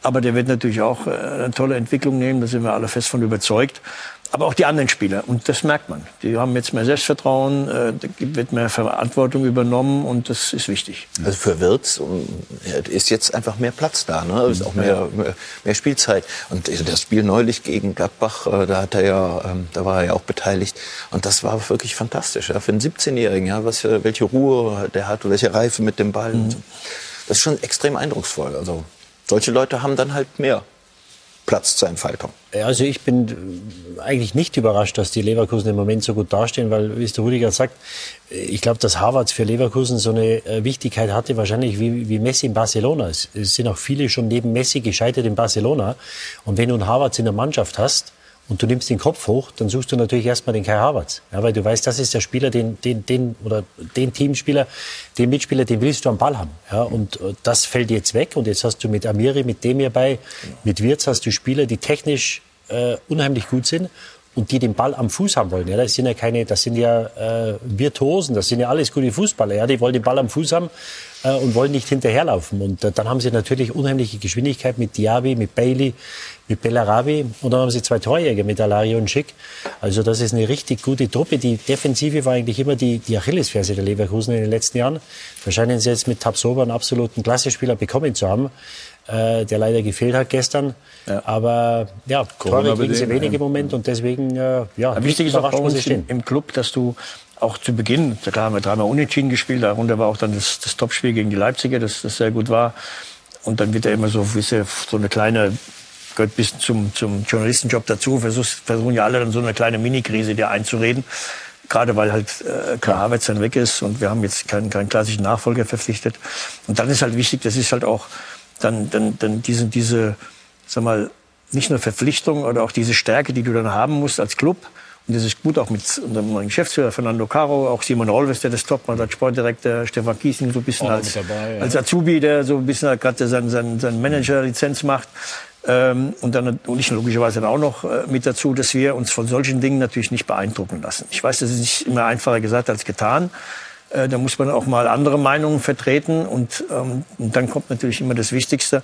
Speaker 2: Aber der wird natürlich auch äh, eine tolle Entwicklung nehmen, da sind wir alle fest von überzeugt. Aber auch die anderen Spieler, und das merkt man. Die haben jetzt mehr Selbstvertrauen, äh, wird mehr Verantwortung übernommen und das ist wichtig.
Speaker 4: Also für Wirtz ist jetzt einfach mehr Platz da, ne? ist auch mehr, mehr, Spielzeit. Und das Spiel neulich gegen Gladbach, äh, da hat er ja, ähm, da war er ja auch beteiligt. Und das war wirklich fantastisch. Ja? Für einen 17-Jährigen, ja, was welche Ruhe der hat, welche Reife mit dem Ball. so. Das ist schon extrem eindrucksvoll. Also solche Leute haben dann halt mehr Platz zur Entfaltung.
Speaker 3: Ja, Also ich bin äh, eigentlich nicht überrascht, dass die Leverkusen im Moment so gut dastehen, weil, wie es der Rudiger sagt, äh, ich glaube, dass Harvards für Leverkusen so eine äh, Wichtigkeit hatte, wahrscheinlich wie, wie Messi in Barcelona. Es, es sind auch viele schon neben Messi gescheitert in Barcelona. Und wenn du einen Harvards in der Mannschaft hast, und du nimmst den Kopf hoch, dann suchst du natürlich erstmal den Kai Havertz. Ja, weil du weißt, das ist der Spieler, den, den, den, oder den Teamspieler, den Mitspieler, den willst du am Ball haben. Ja, und äh, das fällt jetzt weg. Und jetzt hast du mit Amiri, mit dem hierbei, mit Wirtz hast du Spieler, die technisch äh, unheimlich gut sind und die den Ball am Fuß haben wollen. Ja, das sind ja keine, das sind ja äh, Virtuosen, das sind ja alles gute Fußballer. Ja, die wollen den Ball am Fuß haben äh, und wollen nicht hinterherlaufen. Und äh, dann haben sie natürlich unheimliche Geschwindigkeit mit Diaby, mit Bailey, mit Bellarabi und dann haben sie zwei Torjäger mit Alario und Schick. Also das ist eine richtig gute Truppe. Die Defensive war eigentlich immer die, die Achillesferse der Leverkusen in den letzten Jahren. Wahrscheinlich sie jetzt mit Tabsoba einen absoluten Klassespieler bekommen zu haben, äh, der leider gefehlt hat gestern. Aber ja, Tore kriegen sie
Speaker 1: Corona-bedingt,
Speaker 3: wenig im Moment und deswegen äh, ja,
Speaker 2: wichtig ist auch bei uns im,
Speaker 3: stehen.
Speaker 2: im Club, dass du auch zu Beginn, klar haben wir dreimal unentschieden gespielt, darunter war auch dann das, das Topspiel gegen die Leipziger, das, das sehr gut war. Und dann wird er immer so, ihr, so eine kleine, gehört bisschen zum, zum Journalistenjob dazu, versuch, versuchen ja alle dann so eine kleine Mini-Krise dir einzureden. Gerade weil halt äh, Kai Havertz dann weg ist und wir haben jetzt keinen, keinen klassischen Nachfolger verpflichtet. Und dann ist halt wichtig, das ist halt auch dann, dann, dann diese, diese, sag mal, nicht nur Verpflichtung oder auch diese Stärke, die du dann haben musst als Club. Und das ist gut auch mit unserem neuen Geschäftsführer Fernando Caro, auch Simon Rolves, der das top macht, als Sportdirektor, Stefan Kiesling so ein bisschen
Speaker 1: Auch
Speaker 2: als,
Speaker 1: dabei, ja.
Speaker 2: als Azubi, der so ein bisschen halt gerade seine sein, sein Manager-Lizenz macht. Ähm, und dann und ich logischerweise dann auch noch äh, mit dazu, dass wir uns von solchen Dingen natürlich nicht beeindrucken lassen. Ich weiß, das ist nicht immer einfacher gesagt als getan. Äh, da muss man auch mal andere Meinungen vertreten und, ähm, und dann kommt natürlich immer das Wichtigste.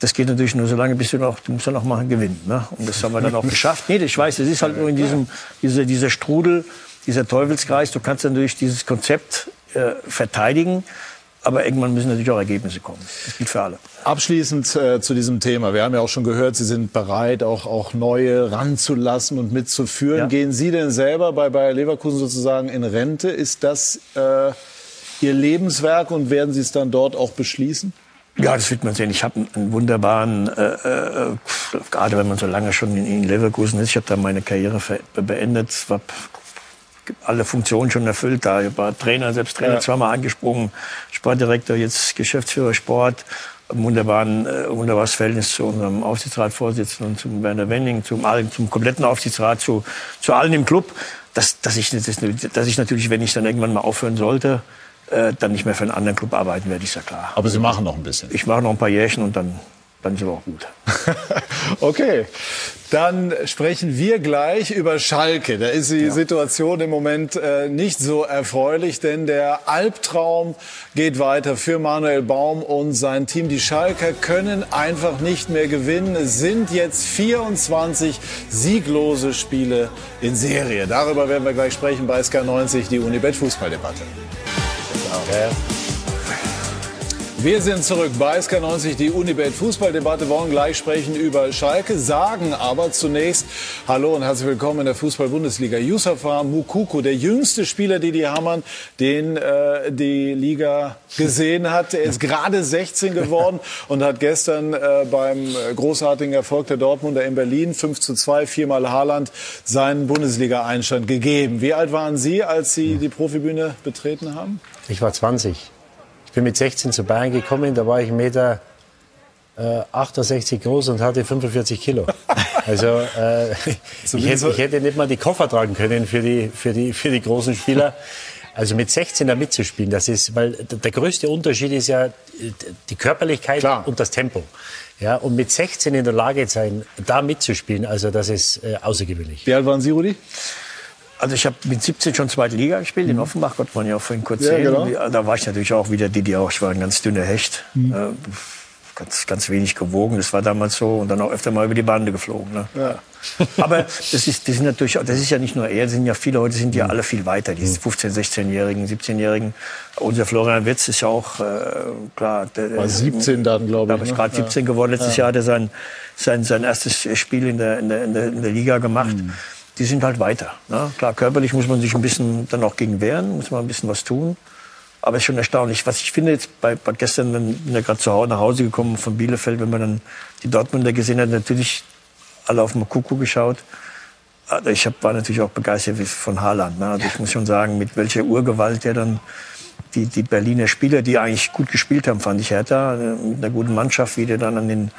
Speaker 2: Das geht natürlich nur so lange, bis du noch, du musst dann auch mal gewinnen. Ne? Und das haben wir dann auch *laughs* geschafft. Nee, ich weiß, es ist halt nur in diesem, dieser, dieser Strudel, dieser Teufelskreis. Du kannst durch dieses Konzept äh, verteidigen. Aber irgendwann müssen natürlich auch Ergebnisse kommen. Das gilt für alle.
Speaker 1: Abschließend äh, zu diesem Thema. Wir haben ja auch schon gehört, Sie sind bereit, auch, auch neue ranzulassen und mitzuführen.
Speaker 2: Ja.
Speaker 1: Gehen Sie denn selber bei Bayer Leverkusen sozusagen in Rente? Ist das äh, Ihr Lebenswerk und werden Sie es dann dort auch beschließen?
Speaker 2: Ja, das wird man sehen. Ich habe einen wunderbaren, äh, äh, gerade wenn man so lange schon in, in Leverkusen ist, ich habe da meine Karriere beendet, habe alle Funktionen schon erfüllt. Da ich war Trainer, selbst Trainer ja. zweimal angesprungen, Sportdirektor, jetzt Geschäftsführer Sport. Wunderbaren, äh, wunderbares Verhältnis zu unserem Aufsichtsratsvorsitzenden, zum Werner Wenning, zum, zum kompletten Aufsichtsrat, zu, zu allen im Club. Dass, dass, ich, dass ich natürlich, wenn ich dann irgendwann mal aufhören sollte, äh, dann nicht mehr für einen anderen Club arbeiten werde, ist ja klar.
Speaker 1: Aber Sie machen noch ein bisschen?
Speaker 2: Ich mache noch ein paar Jährchen und dann dann ist aber auch gut. *laughs*
Speaker 1: okay, dann sprechen wir gleich über Schalke. Da ist die ja. Situation im Moment äh, nicht so erfreulich, denn der Albtraum geht weiter für Manuel Baum und sein Team. Die Schalker können einfach nicht mehr gewinnen. Es sind jetzt 24 sieglose Spiele in Serie. Darüber werden wir gleich sprechen bei SK90, die Unibet Fußballdebatte. Okay. Wir sind zurück bei SK90, die Unibet Fußballdebatte. wollen gleich sprechen über Schalke, sagen aber zunächst Hallo und herzlich willkommen in der Fußball-Bundesliga. Yusufa Mukuku, der jüngste Spieler, die die Hammern, den äh, die Liga gesehen hat. Er ist gerade 16 geworden und hat gestern äh, beim großartigen Erfolg der Dortmunder in Berlin 5 zu 2, viermal Haaland, seinen Bundesliga-Einstand gegeben. Wie alt waren Sie, als Sie die Profibühne betreten haben?
Speaker 3: Ich war 20. Ich bin mit 16 zu Bayern gekommen, da war ich 1,68 Meter äh, 68 groß und hatte 45 Kilo. Also äh, *laughs* ich, hätte, ich hätte nicht mal die Koffer tragen können für die, für die, für die großen Spieler. Also mit 16 da mitzuspielen, das ist, weil der größte Unterschied ist ja die Körperlichkeit Klar. und das Tempo. Ja, und mit 16 in der Lage sein, da mitzuspielen, also das ist äh, außergewöhnlich.
Speaker 1: Wie alt waren Sie, Rudi?
Speaker 2: Also ich habe mit 17 schon zweite Liga gespielt mhm. in Offenbach, Gott man ja auch vorhin kurz ja, sehen. Genau. Da war ich natürlich auch wieder Didi auch. Ich war ein ganz dünner Hecht. Mhm. Äh, ganz, ganz wenig gewogen. Das war damals so. Und dann auch öfter mal über die Bande geflogen. Ne? Ja. *laughs* Aber das ist, das sind natürlich, das ist ja nicht nur er, sind ja viele heute sind ja mhm. alle viel weiter. Die 15, 16-Jährigen, 17-Jährigen. Unser Florian Witz ist ja auch, äh, klar.
Speaker 1: Der, war 17 dann, glaube
Speaker 2: ich. Ist gerade 17 geworden. Letztes ja. Jahr hat er sein, sein, sein erstes Spiel in der, in der, in der, in der Liga gemacht. Mhm die sind halt weiter. Ne? Klar, körperlich muss man sich ein bisschen dann auch gegen wehren, muss man ein bisschen was tun. Aber es ist schon erstaunlich. Was ich finde jetzt bei, bei gestern, wenn bin ja gerade zu Hause nach Hause gekommen von Bielefeld, wenn man dann die Dortmunder gesehen hat, natürlich alle auf Makuku geschaut. Also ich hab, war natürlich auch begeistert von Haaland. Ne? Also ich muss schon sagen, mit welcher Urgewalt der dann die, die Berliner Spieler, die eigentlich gut gespielt haben, fand ich Hertha, äh, mit einer guten Mannschaft, wie der dann an den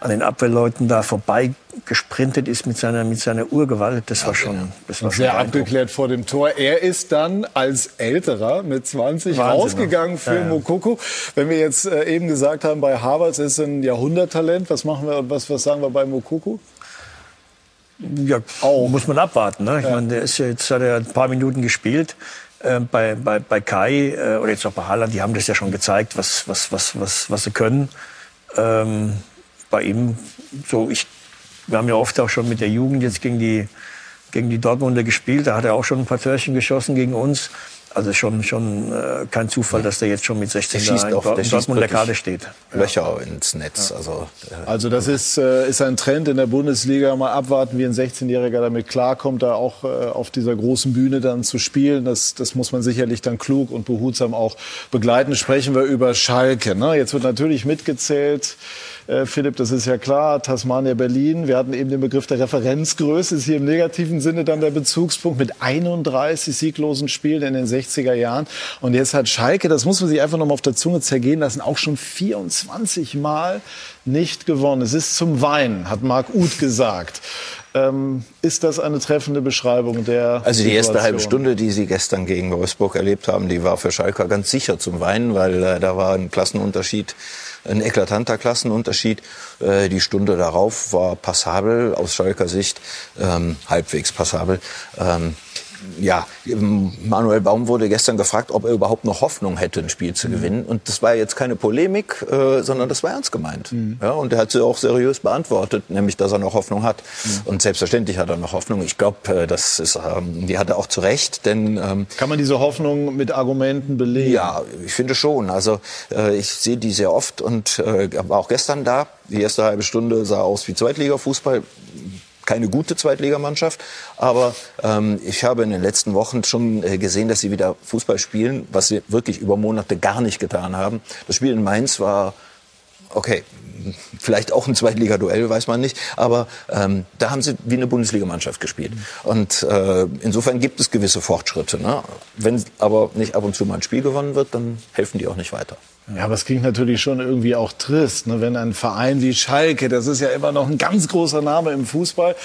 Speaker 2: an den Abwehrleuten da vorbei gesprintet ist mit seiner, mit seiner Urgewalt, das war schon, das war
Speaker 1: sehr abgeklärt vor dem Tor. Er ist dann als Älterer mit 20 Wahnsinn, rausgegangen für ja, Mokoko. Wenn wir jetzt äh, eben gesagt haben, bei Harvards ist ein Jahrhunderttalent, was machen wir und was, was sagen wir bei Mokoko?
Speaker 2: Ja, auch. muss man abwarten. Ne? Ich ja. meine, der ist ja jetzt hat er ein paar Minuten gespielt. Äh, bei, bei, bei Kai äh, oder jetzt auch bei Haaland, die haben das ja schon gezeigt, was, was, was, was, was sie können. Ähm, bei ihm so, ich, wir haben ja oft auch schon mit der Jugend jetzt gegen die, gegen die Dortmunder gespielt. Da hat er auch schon ein paar Törchen geschossen gegen uns. Also schon, schon äh, kein Zufall, dass der jetzt schon mit 16
Speaker 4: der da in,
Speaker 2: Dortmund der Karte steht.
Speaker 4: Löcher ja. ins Netz. Ja. Also,
Speaker 1: äh, also das ist, äh, ist ein Trend in der Bundesliga. Mal abwarten, wie ein 16-Jähriger damit klarkommt, da auch äh, auf dieser großen Bühne dann zu spielen. Das, das muss man sicherlich dann klug und behutsam auch begleiten. Sprechen wir über Schalke. Ne? Jetzt wird natürlich mitgezählt äh, Philipp, das ist ja klar, Tasmania Berlin. Wir hatten eben den Begriff der Referenzgröße, ist hier im negativen Sinne dann der Bezugspunkt mit 31 sieglosen Spielen in den 60er Jahren. Und jetzt hat Schalke, das muss man sich einfach noch mal auf der Zunge zergehen lassen, auch schon 24 Mal nicht gewonnen. Es ist zum Weinen, hat Marc Uth gesagt. Ähm, ist das eine treffende Beschreibung der
Speaker 4: Also die erste halbe Stunde, die Sie gestern gegen Wolfsburg erlebt haben, die war für Schalke ganz sicher zum Weinen, weil äh, da war ein Klassenunterschied ein eklatanter Klassenunterschied. Äh, die Stunde darauf war passabel, aus Schalker Sicht ähm, halbwegs passabel. Ähm, ja, Manuel Baum wurde gestern gefragt, ob er überhaupt noch Hoffnung hätte, ein Spiel zu mhm. gewinnen. Und das war jetzt keine Polemik, äh, sondern das war ernst gemeint. Mhm. Ja, und er hat sie auch seriös beantwortet, nämlich, dass er noch Hoffnung hat. Mhm. Und selbstverständlich hat er noch Hoffnung. Ich glaube, äh, das ist, ähm, die hat er auch zu Recht, denn ähm,
Speaker 1: kann man diese Hoffnung mit Argumenten belegen?
Speaker 4: Ja, ich finde schon. Also äh, ich sehe die sehr oft und äh, war auch gestern da. Die erste halbe Stunde sah aus wie Zweitliga-Fußball keine gute Zweitligamannschaft, aber ähm, ich habe in den letzten Wochen schon äh, gesehen, dass sie wieder Fußball spielen, was sie wirklich über Monate gar nicht getan haben. Das Spiel in Mainz war okay, vielleicht auch ein Zweitliga-Duell, weiß man nicht. Aber ähm, da haben sie wie eine Bundesligamannschaft gespielt. Und äh, insofern gibt es gewisse Fortschritte. Ne? Wenn aber nicht ab und zu mal ein Spiel gewonnen wird, dann helfen die auch nicht weiter.
Speaker 1: Ja, aber es klingt natürlich schon irgendwie auch trist, ne? wenn ein Verein wie Schalke, das ist ja immer noch ein ganz großer Name im Fußball,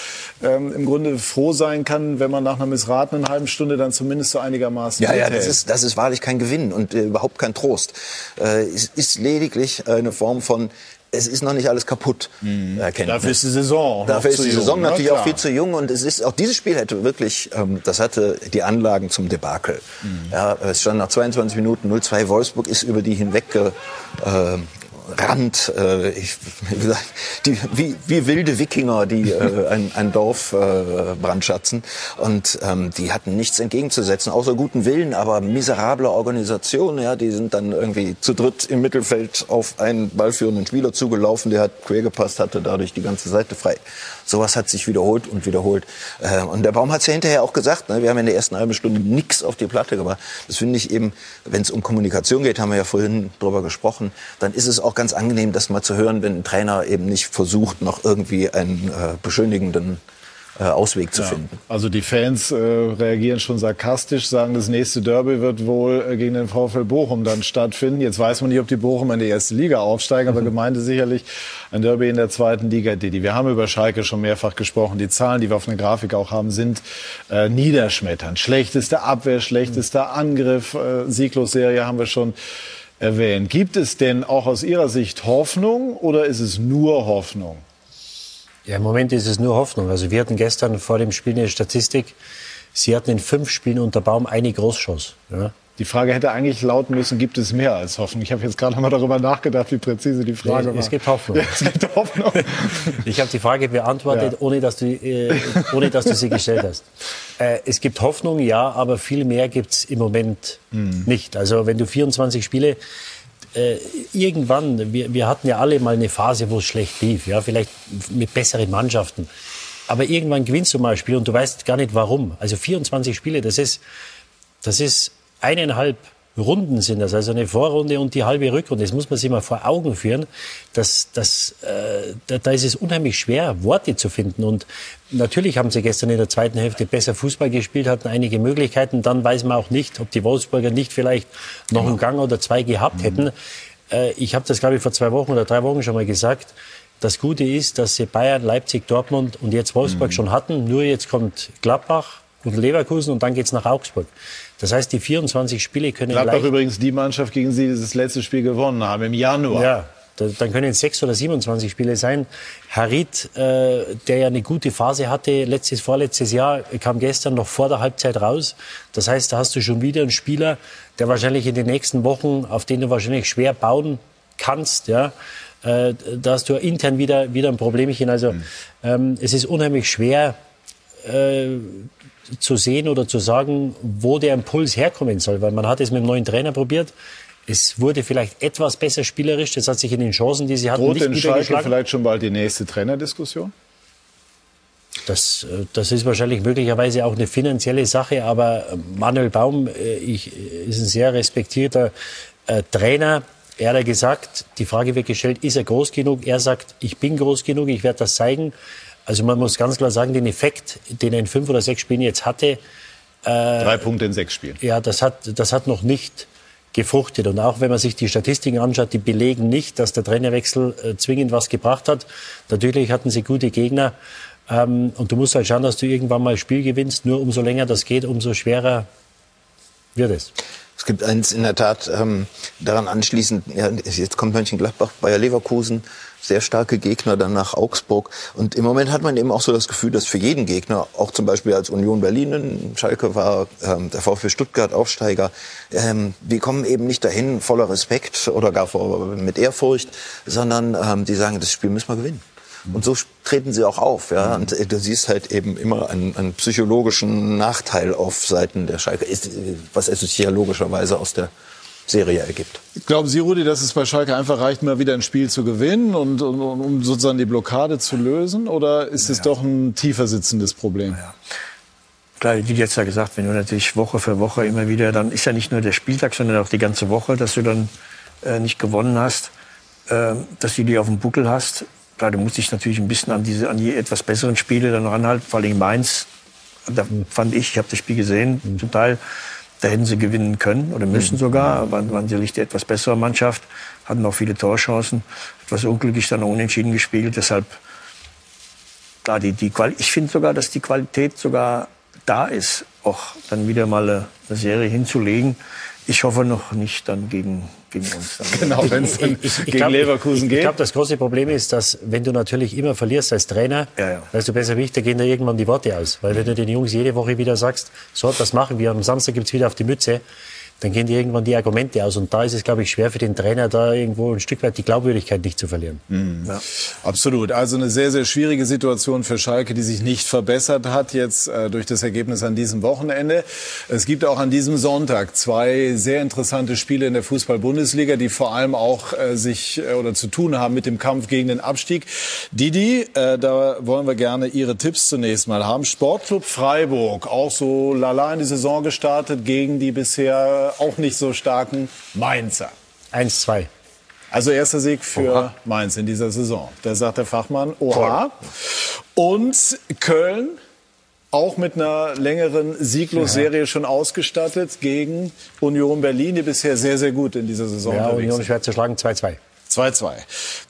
Speaker 1: ähm, im Grunde froh sein kann, wenn man nach einer missratenen halben Stunde dann zumindest so einigermaßen
Speaker 4: Ja, ja, das ist, das ist wahrlich kein Gewinn und äh, überhaupt kein Trost. Äh, es ist lediglich eine Form von es ist noch nicht alles kaputt.
Speaker 1: Mhm. Dafür ist die Saison.
Speaker 4: Dafür ist die Saison
Speaker 1: jung,
Speaker 4: natürlich
Speaker 1: ne?
Speaker 4: auch viel zu jung und es ist auch dieses Spiel hätte wirklich, ähm, das hatte die Anlagen zum Debakel. Mhm. Ja, es stand nach 22 Minuten 0-2. Wolfsburg ist über die hinweg äh, Rand, äh, ich, die, wie, wie wilde Wikinger, die äh, ein, ein Dorf äh, brandschatzen. Und ähm, die hatten nichts entgegenzusetzen, außer guten Willen, aber miserable Organisation. Ja, die sind dann irgendwie zu dritt im Mittelfeld auf einen ballführenden Spieler zugelaufen, der hat quer gepasst, hatte dadurch die ganze Seite frei. Sowas hat sich wiederholt und wiederholt. Äh, und der Baum hat es ja hinterher auch gesagt. Ne? Wir haben in der ersten halben Stunde nichts auf die Platte gemacht. Das finde ich eben, wenn es um Kommunikation geht, haben wir ja vorhin drüber gesprochen, dann ist es auch ganz angenehm, das mal zu hören, wenn ein Trainer eben nicht versucht, noch irgendwie einen äh, beschönigenden äh, Ausweg zu
Speaker 1: Ja.
Speaker 4: finden.
Speaker 1: Also die Fans äh, reagieren schon sarkastisch, sagen, das nächste Derby wird wohl äh, gegen den VfL Bochum dann stattfinden. Jetzt weiß man nicht, ob die Bochum in die erste Liga aufsteigen, aber gemeint ist sicherlich ein Derby in der zweiten Liga. Didi, wir haben über Schalke schon mehrfach gesprochen. Die Zahlen, die wir auf einer Grafik auch haben, sind äh, niederschmetternd. Schlechteste Abwehr, schlechtester Angriff, äh, Sieglosserie haben wir schon erwähnt. Gibt es denn auch aus Ihrer Sicht Hoffnung oder ist es nur Hoffnung?
Speaker 3: Ja, im Moment ist es nur Hoffnung. Also wir hatten gestern vor dem Spiel eine Statistik. Sie hatten in fünf Spielen unter Baum eine Großchance. Ja.
Speaker 1: Die Frage hätte eigentlich lauten müssen, gibt es mehr als Hoffnung? Ich habe jetzt gerade mal darüber nachgedacht, wie präzise die Frage
Speaker 3: Nee,
Speaker 1: war.
Speaker 3: es gibt Hoffnung.
Speaker 1: Ja, es gibt Hoffnung.
Speaker 3: Ich habe die Frage beantwortet,
Speaker 1: Ja.
Speaker 3: ohne, dass du, äh, ohne dass du sie gestellt hast. Äh, es gibt Hoffnung, ja, aber viel mehr gibt's im Moment nicht. Also wenn du 24 Spiele äh, irgendwann, wir, wir hatten ja alle mal eine Phase, wo es schlecht lief, ja, vielleicht mit besseren Mannschaften. Aber irgendwann gewinnst du mal ein Spiel und du weißt gar nicht warum. Also 24 Spiele, das ist, das ist eineinhalb Runden sind das, also eine Vorrunde und die halbe Rückrunde. Das muss man sich mal vor Augen führen. Das, das, äh, da, da ist es unheimlich schwer, Worte zu finden. Und natürlich haben sie gestern in der zweiten Hälfte besser Fußball gespielt, hatten einige Möglichkeiten. Dann weiß man auch nicht, ob die Wolfsburger nicht vielleicht noch einen Gang oder zwei gehabt hätten. Äh, ich habe das, glaube ich, vor zwei Wochen oder drei Wochen schon mal gesagt. Das Gute ist, dass sie Bayern, Leipzig, Dortmund und jetzt Wolfsburg schon hatten. Nur jetzt kommt Gladbach und Leverkusen und dann geht's nach Augsburg. Das heißt, die 24 Spiele können
Speaker 1: Gladbach übrigens die Mannschaft, gegen sie das letzte Spiel gewonnen haben, im Januar.
Speaker 3: Ja, da, dann können es sechs oder 27 Spiele sein. Harit, äh, der ja eine gute Phase hatte, letztes, vorletztes Jahr, kam gestern noch vor der Halbzeit raus. Das heißt, da hast du schon wieder einen Spieler, der wahrscheinlich in den nächsten Wochen, auf den du wahrscheinlich schwer bauen kannst, ja. Äh, da hast du intern wieder, wieder ein Problemchen. Also, ähm, es ist unheimlich schwer, äh, zu sehen oder zu sagen, wo der Impuls herkommen soll. Weil man hat es mit dem neuen Trainer probiert. Es wurde vielleicht etwas besser spielerisch. Das hat sich in den Chancen, die sie hatten,
Speaker 1: Droht
Speaker 3: nicht
Speaker 1: Schalke
Speaker 3: niedergeschlagen.
Speaker 1: vielleicht schon bald die nächste Trainerdiskussion?
Speaker 3: Das, äh, das ist wahrscheinlich möglicherweise auch eine finanzielle Sache. Aber Manuel Baum äh, ich, ist ein sehr respektierter äh, Trainer. Er hat gesagt, die Frage wird gestellt, ist er groß genug? Er sagt, ich bin groß genug, ich werde das zeigen. Also man muss ganz klar sagen, den Effekt, den er in fünf oder sechs Spielen jetzt hatte,
Speaker 1: Drei Punkte in sechs Spielen.
Speaker 3: Ja, das hat, das hat noch nicht gefruchtet. Und auch wenn man sich die Statistiken anschaut, die belegen nicht, dass der Trainerwechsel äh, zwingend was gebracht hat. Natürlich hatten sie gute Gegner. Ähm, und du musst halt schauen, dass du irgendwann mal ein Spiel gewinnst. Nur umso länger das geht, umso schwerer wird es.
Speaker 4: Es gibt eins in der Tat ähm, daran anschließend, ja, jetzt kommt Mönchengladbach, Bayer Leverkusen, sehr starke Gegner, dann nach Augsburg. Und im Moment hat man eben auch so das Gefühl, dass für jeden Gegner, auch zum Beispiel als Union Berlin, in Schalke war ähm, der VfB Stuttgart Aufsteiger, ähm, wir kommen eben nicht dahin voller Respekt oder gar vor, mit Ehrfurcht, sondern ähm, die sagen, das Spiel müssen wir gewinnen. Und so treten sie auch auf. Ja? Und äh, du siehst halt eben immer einen, einen psychologischen Nachteil auf Seiten der Schalke, ist, äh, was ja logischerweise aus der Serie ergibt.
Speaker 1: Glauben Sie, Rudi, dass es bei Schalke einfach reicht, mal wieder ein Spiel zu gewinnen und, und, um sozusagen die Blockade zu lösen? Oder ist es doch ein tiefer sitzendes Problem?
Speaker 2: Klar, wie jetzt ja gesagt, wenn du natürlich Woche für Woche immer wieder, dann ist ja nicht nur der Spieltag, sondern auch die ganze Woche, dass du dann äh, nicht gewonnen hast. äh, dass du die auf dem Buckel hast. Klar, du musst dich natürlich ein bisschen an diese an die etwas besseren Spiele dann ranhalten, vor allem Mainz. Da fand ich, ich habe das Spiel gesehen, mhm. zum Teil, da hätten sie gewinnen können oder müssen mhm. sogar, waren, waren sicherlich die etwas bessere Mannschaft, hatten auch viele Torchancen, etwas unglücklich dann unentschieden gespielt, deshalb klar, die, die ich finde sogar, dass die Qualität sogar da ist, auch dann wieder mal eine Serie hinzulegen. Ich hoffe noch nicht dann gegen, gegen uns. *laughs*
Speaker 3: Genau, wenn es gegen glaub, Leverkusen geht. Ich glaube, das große Problem ist, dass wenn du natürlich immer verlierst als Trainer, ja, ja. weißt du besser wie ich, da gehen da irgendwann die Worte aus. Weil wenn du den Jungs jede Woche wieder sagst, so, das machen wir, am Samstag gibt's wieder auf die Mütze, dann gehen die irgendwann die Argumente aus. Und da ist es, glaube ich, schwer für den Trainer, da irgendwo ein Stück weit die Glaubwürdigkeit nicht zu verlieren.
Speaker 1: Mhm. Ja. Absolut. Also eine sehr, sehr schwierige Situation für Schalke, die sich nicht verbessert hat jetzt äh, durch das Ergebnis an diesem Wochenende. Es gibt auch an diesem Sonntag zwei sehr interessante Spiele in der Fußball-Bundesliga, die vor allem auch äh, sich äh, oder zu tun haben mit dem Kampf gegen den Abstieg. Didi, äh, da wollen wir gerne Ihre Tipps zunächst mal haben. Sportclub Freiburg, auch so lala in die Saison gestartet gegen die bisher auch nicht so starken Mainzer.
Speaker 3: 1-2.
Speaker 1: Also erster Sieg für Oha. Mainz in dieser Saison. Da sagt der Fachmann, oha. Und Köln auch mit einer längeren Sieglosserie ja. schon ausgestattet gegen Union Berlin, die bisher sehr, sehr gut in dieser Saison
Speaker 3: ja, Union schwer zu schlagen, 2-2.
Speaker 1: 2-2.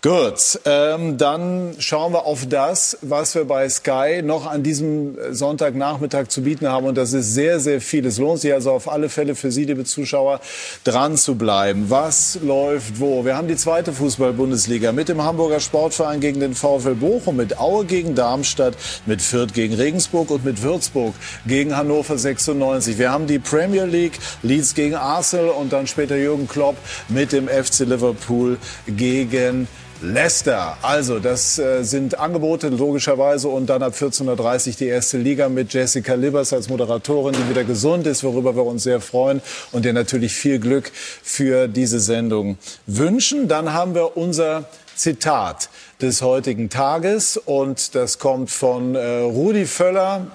Speaker 1: Gut, ähm, dann schauen wir auf das, was wir bei Sky noch an diesem Sonntagnachmittag zu bieten haben. Und das ist sehr, sehr viel. Es lohnt sich also auf alle Fälle für Sie, liebe Zuschauer, dran zu bleiben. Was läuft wo? Wir haben die zweite Fußball-Bundesliga mit dem Hamburger Sportverein gegen den VfL Bochum, mit Aue gegen Darmstadt, mit Fürth gegen Regensburg und mit Würzburg gegen Hannover 96. Wir haben die Premier League, Leeds gegen Arsenal und dann später Jürgen Klopp mit dem FC Liverpool gegen Leicester. Also, das äh, sind Angebote logischerweise und dann ab 14.30 Uhr die erste Liga mit Jessica Libbers als Moderatorin, die wieder gesund ist, worüber wir uns sehr freuen und dir natürlich viel Glück für diese Sendung wünschen. Dann haben wir unser Zitat des heutigen Tages und das kommt von äh, Rudi Völler,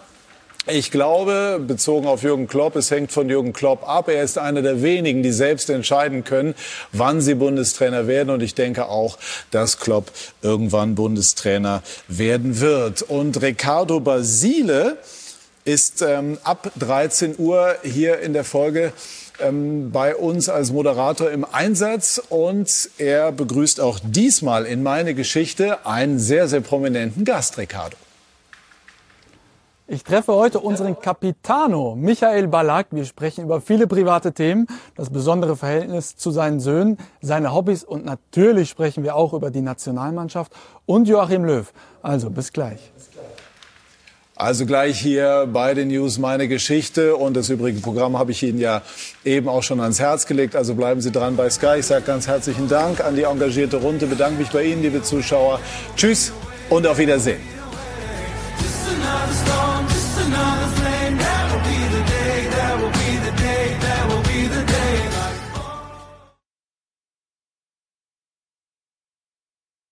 Speaker 1: ich glaube, bezogen auf Jürgen Klopp, es hängt von Jürgen Klopp ab. Er ist einer der wenigen, die selbst entscheiden können, wann sie Bundestrainer werden. Und ich denke auch, dass Klopp irgendwann Bundestrainer werden wird. Und Ricardo Basile ist ähm, ab 13 Uhr hier in der Folge ähm, bei uns als Moderator im Einsatz und er begrüßt auch diesmal in meine Geschichte einen sehr, sehr prominenten Gast, Ricardo.
Speaker 6: Ich treffe heute unseren Capitano, Michael Ballack. Wir sprechen über viele private Themen, das besondere Verhältnis zu seinen Söhnen, seine Hobbys und natürlich sprechen wir auch über die Nationalmannschaft und Joachim Löw. Also bis gleich.
Speaker 1: Also gleich hier bei den News meine Geschichte und das übrige Programm habe ich Ihnen ja eben auch schon ans Herz gelegt. Also bleiben Sie dran bei Sky. Ich sage ganz herzlichen Dank an die engagierte Runde, bedanke mich bei Ihnen, liebe Zuschauer. Tschüss und auf Wiedersehen.